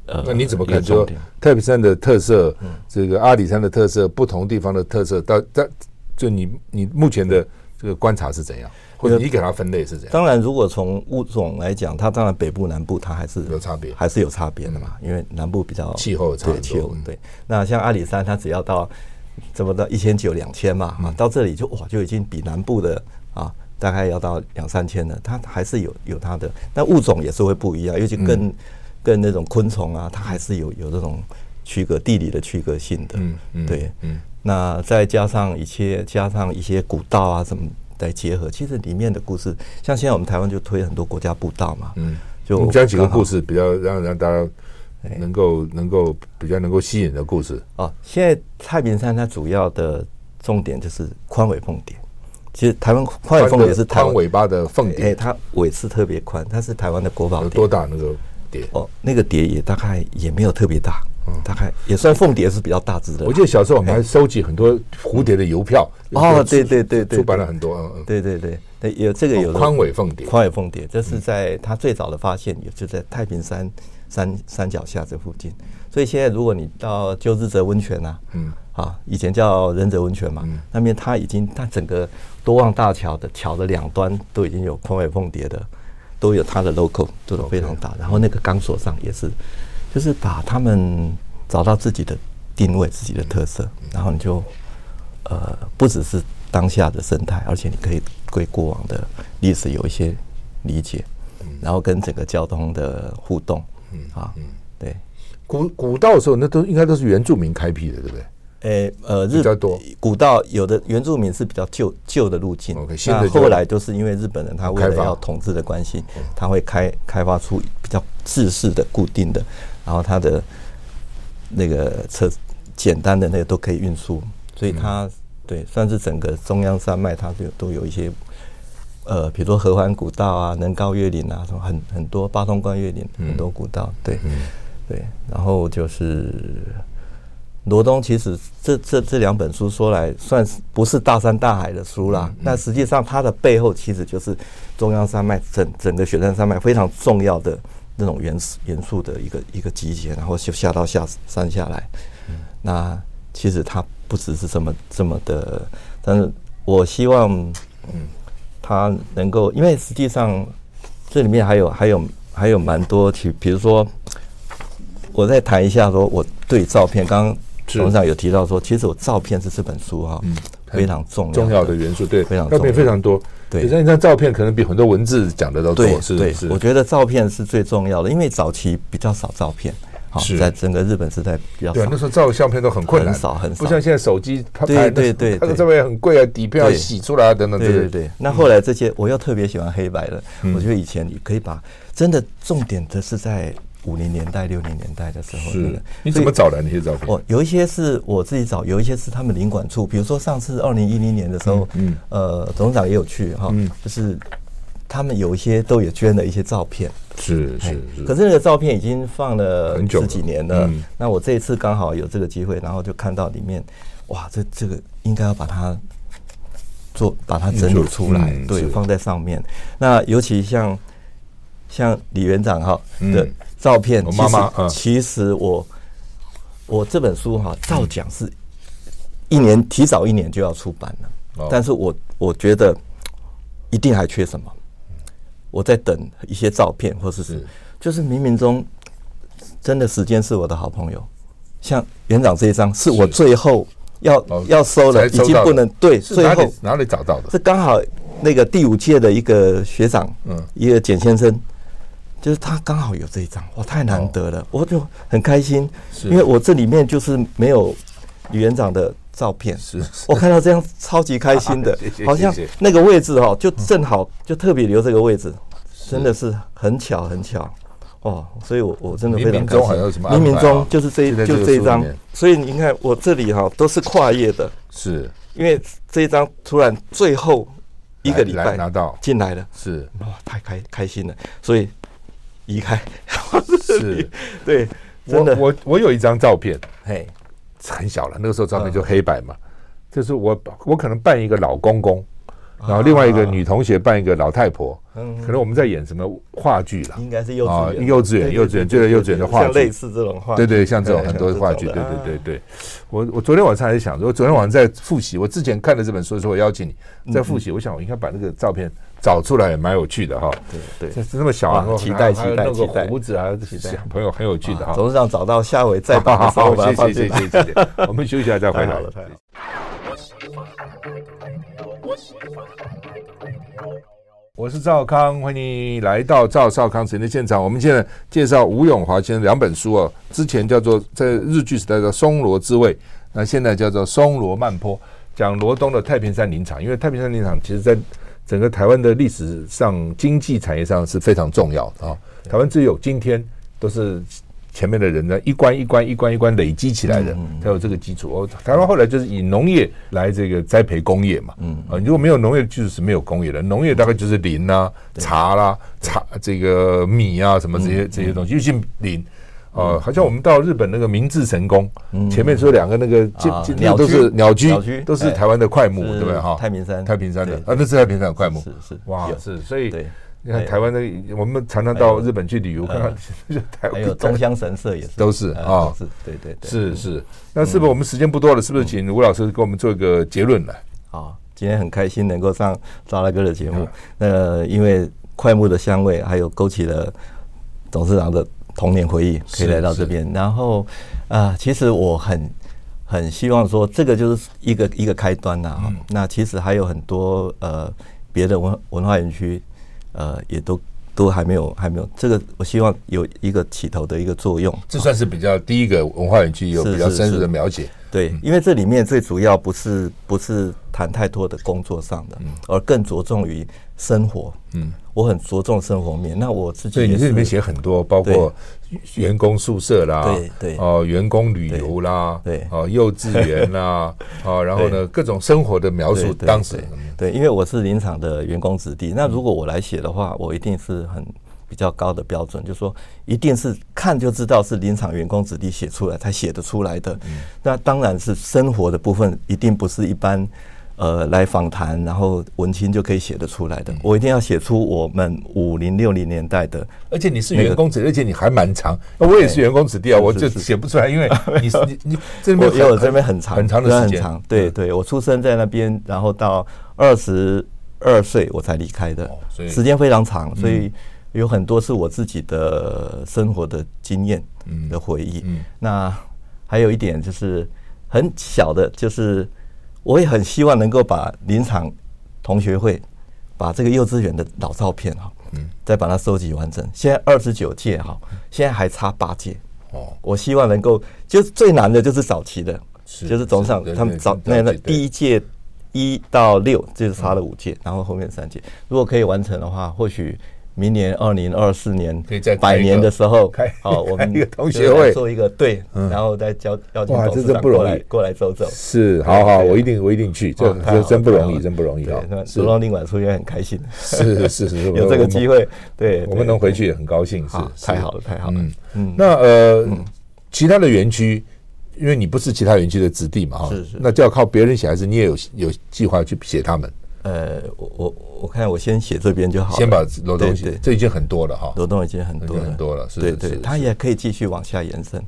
呃，那你怎么看？说太平山的特色，这个阿里山的特色，不同地方的特色，到在就你你目前的这个观察是怎样？或者你给它分类是怎样？当然，如果从物种来讲，它当然北部南部它还是有差别，还是有差别的嘛。因为南部比较气候差，气候对。那像阿里山，它只要到怎么到一千九两千嘛啊，到这里就哇就已经比南部的啊。大概要到两三千了，它还是有有它的，但物种也是会不一样，尤其跟、嗯、跟那种昆虫啊，它还是有有这种区隔地理的区隔性的。嗯嗯，对，嗯，那再加上一些加上一些古道啊什么来结合，其实里面的故事，像现在我们台湾就推很多国家步道嘛，嗯，就讲几个故事比较让让大家能够能够比较能够吸引的故事。哦，现在太平山它主要的重点就是宽尾凤蝶。其实台湾宽尾凤蝶是宽尾巴的凤蝶，哎，它尾刺特别宽，它是台湾的国宝。有多大那个蝶？哦，那个蝶也大概也没有特别大，大概也算凤蝶是比较大只的。我记得小时候我们还收集很多蝴蝶的邮票。哦，对对对对，出版了很多。嗯嗯，对对对，有这个有宽尾凤蝶。宽尾凤蝶，这是在它最早的发现，也就在太平山山山脚下这附近。所以现在如果你到鸠日泽温泉呐，嗯。啊，以前叫仁泽温泉嘛，嗯、那边它已经，它整个多望大桥的桥的两端都已经有宽尾凤蝶的，都有它的 logo，做的非常大。然后那个钢索上也是，就是把他们找到自己的定位、自己的特色，嗯、然后你就呃，不只是当下的生态，而且你可以对过往的历史有一些理解，嗯、然后跟整个交通的互动，嗯啊，嗯对，古古道的时候，那都应该都是原住民开辟的，对不对？诶，呃，日古道有的原住民是比较旧旧的路径，那后来都是因为日本人他为了要统治的关系，他会开开发出比较制式的固定的，然后它的那个车简单的那个都可以运输，所以它对算是整个中央山脉，它就都有一些呃，比如说合欢古道啊、能高越岭啊，什么很很多八通关越岭很多古道，对对，然后就是。罗东其实这这这两本书说来算是不是大山大海的书啦，那实际上它的背后其实就是中央山脉整整个雪山山脉非常重要的那种元素元素的一个一个集结，然后就下到下山下来。那其实它不只是这么这么的，但是我希望，嗯，它能够，因为实际上这里面还有还有还有蛮多，比比如说，我再谈一下，说我对照片刚刚。董事长有提到说，其实我照片是这本书哈，非常重要重要的元素，对，非常照片非常多。对，那张照片可能比很多文字讲的都多。对，是对，是。我觉得照片是最重要的，因为早期比较少照片。是在整个日本时代比较对，那时候照相片都很困难，很少很少，不像现在手机拍对对对，那个照片很贵啊，底片要洗出来等等。对对对。那后来这些，我又特别喜欢黑白的，我觉得以前你可以把真的重点的是在五零年代、六零年代的时候。是。你怎么找来那些照片？哦，有一些是我自己找，有一些是他们领馆处，比如说上次二零一零年的时候，嗯，呃，董事长也有去哈，就是。他们有一些都有捐了一些照片，是是是。可是那个照片已经放了十几年了。那我这一次刚好有这个机会，然后就看到里面，哇，这这个应该要把它做，把它整理出来，对，放在上面。那尤其像像李园长哈的照片，其实其实我我这本书哈照讲是一年提早一年就要出版了，但是我我觉得一定还缺什么。我在等一些照片，或者是就是冥冥中真的时间是我的好朋友。像园长这一张是我最后要要收了，已经不能对。最后哪里找到的？是刚好那个第五届的一个学长，嗯，一个简先生，就是他刚好有这一张，哇，太难得了，我就很开心，因为我这里面就是没有李园长的照片，是我看到这样超级开心的，好像那个位置哈，就正好就特别留这个位置。真的是很巧很巧哦，所以我我真的非常开心。冥冥中就是这一就这一张，所以你看我这里哈都是跨页的，是因为这一张突然最后一个礼拜拿到进来了，是哇太开开心了，所以移开。是，对，我我我有一张照片，嘿，很小了，那个时候照片就黑白嘛，就是我我可能扮一个老公公。然后另外一个女同学扮一个老太婆，嗯，可能我们在演什么话剧了，应该是幼稚园，幼稚园，幼稚园，就是幼稚园的话剧，类似这种话，对对，像这种很多话剧，对对。对对。我我昨天晚上还在想我，昨天晚上在复习，我之前看了这本书的时候，我邀请你在复习，我想我应该把那个照片找出来，也蛮有趣的哈。对对，这么小，啊期待期待期待，胡子啊，小朋友很有趣的哈。董事长找到下回再把它收吧。谢谢谢谢谢谢，我们休息一下再回来。我是赵康，欢迎你来到赵少康时间的现场。我们现在介绍吴永华先生两本书哦，之前叫做在日剧时代叫《松罗之味》，那现在叫做《松罗慢坡》，讲罗东的太平山林场。因为太平山林场其实在整个台湾的历史上、经济产业上是非常重要的啊。台湾只有今天都是。前面的人呢，一关一关一关一关累积起来的，才有这个基础。哦，台湾后来就是以农业来这个栽培工业嘛。嗯啊，如果没有农业，就是没有工业的。农业大概就是林啊、茶啦、茶这个米啊什么这些这些东西，尤其林。哦，好像我们到日本那个明治神宫，前面说两个那个鸟都是鸟居，都是台湾的快木，对不对？哈，太平山，太平山的啊，那是太平山的桧木。是是哇，是所以。你看台湾的，我们常常到日本去旅游，看看 台湾还有东乡神社也是，都是啊，是，对对对，是是。那是不是我们时间不多了？是不是请吴老师给我们做一个结论来？啊，今天很开心能够上赵大哥的节目。那因为快木的香味，还有勾起了董事长的童年回忆，可以来到这边。然后啊，其实我很很希望说，这个就是一个一个开端呐。那其实还有很多呃别的文文化园区。呃，也都都还没有，还没有这个，我希望有一个起头的一个作用。这算是比较第一个文化园区有比较深入的描写。对，因为这里面最主要不是不是谈太多的工作上的，而更着重于生活。嗯，我很着重生活面。那我自己对，你这里面写很多，包括员工宿舍啦，对对，哦，员工旅游啦，对，哦，幼稚园啦，哦，然后呢，各种生活的描述，当时。对，因为我是林场的员工子弟，那如果我来写的话，我一定是很比较高的标准，就是说一定是看就知道是林场员工子弟写出来才写得出来的。那当然是生活的部分，一定不是一般呃来访谈然后文青就可以写得出来的。我一定要写出我们五零六零年代的。而且你是员工子弟，而且你还蛮长。我也是员工子弟啊，我就写不出来，因为你 你你这边也有这边很长很长的时间。对对，我出生在那边，然后到。二十二岁我才离开的，时间非常长，所以有很多是我自己的生活的经验的回忆。那还有一点就是很小的，就是我也很希望能够把林场同学会把这个幼稚园的老照片哈，嗯，再把它收集完整。现在二十九届哈，现在还差八届哦。我希望能够，就是最难的就是早期的，就是总上他们早那那第一届一到六就是差了五届，然后后面三届，如果可以完成的话，或许。明年二零二四年百年的时候，好，我们一个同学会。做一个对，然后再交邀请董事长过来过来走走。是，好好，我一定我一定去，这这真不容易，真不容易啊！罗东宾馆出现很开心，是是是，有这个机会，对，我们能回去也很高兴，是太好了，太好了。嗯，那呃，其他的园区，因为你不是其他园区的子弟嘛，哈，是是，那就要靠别人写，还是你也有有计划去写他们？呃，我我我看我先写这边就好了，先把罗东写，这已经很多了哈。罗东已经很多很多了，是对对，它也可以继续往下延伸。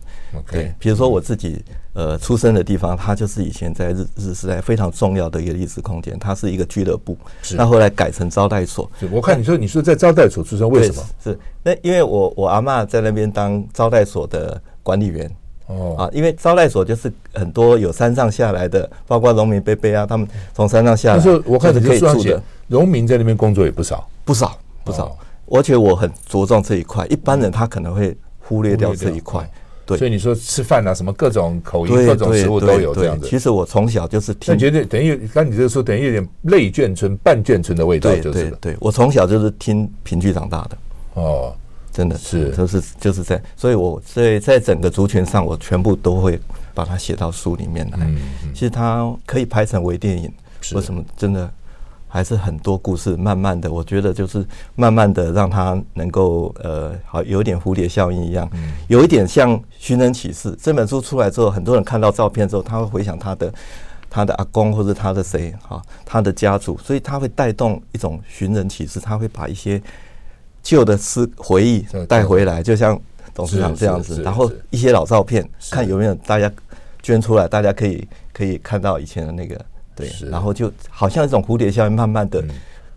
对，比如说我自己呃出生的地方，它就是以前在日日时代非常重要的一个历史空间，它是一个俱乐部，那后来改成招待所。我看你说你说在招待所出生，为什么？是那因为我我阿嬷在那边当招待所的管理员。哦啊，因为招待所就是很多有山上下来的，包括农民伯伯啊，他们从山上下来。但是我看可以住的，农民在那边工作也不少，不少不少。而且我很着重这一块，一般人他可能会忽略掉这一块。对，所以你说吃饭啊，什么各种口音、各种食物都有这样子。其实我从小就是听，觉得等于刚你这个说，等于有点类眷村、半眷村的味道，就是。对对，我从小就是听评剧长大的。哦。真的是，就是就是在，所以我所以在整个族群上，我全部都会把它写到书里面来。其实它可以拍成微电影，为什么？真的还是很多故事，慢慢的，我觉得就是慢慢的让它能够呃，好有点蝴蝶效应一样，有一点像寻人启事。这本书出来之后，很多人看到照片之后，他会回想他的他的阿公或者他的谁哈，他的家族，所以他会带动一种寻人启事，他会把一些。旧的思回忆带回来，就像董事长这样子，然后一些老照片，看有没有大家捐出来，大家可以可以看到以前的那个，对，然后就好像一种蝴蝶效应，慢慢的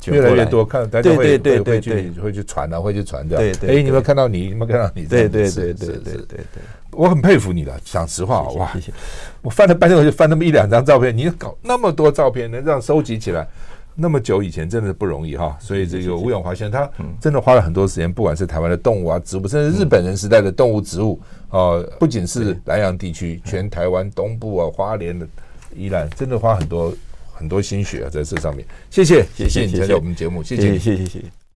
越来越多，看大家会会会去会去传啊，会去传掉。对对，哎，你们看到你，有没有看到你，对对对对对对对，我很佩服你的，讲实话，哇。我翻了半天，我就翻那么一两张照片，你搞那么多照片，能这样收集起来？那么久以前真的是不容易哈，所以这个吴永华先生他真的花了很多时间，不管是台湾的动物啊、植物，甚至日本人时代的动物、植物啊，不仅是南洋地区，全台湾东部啊、花莲的宜兰，真的花很多很多心血啊在这上面。谢谢，谢谢你参加我们节目，谢谢，谢谢，谢谢。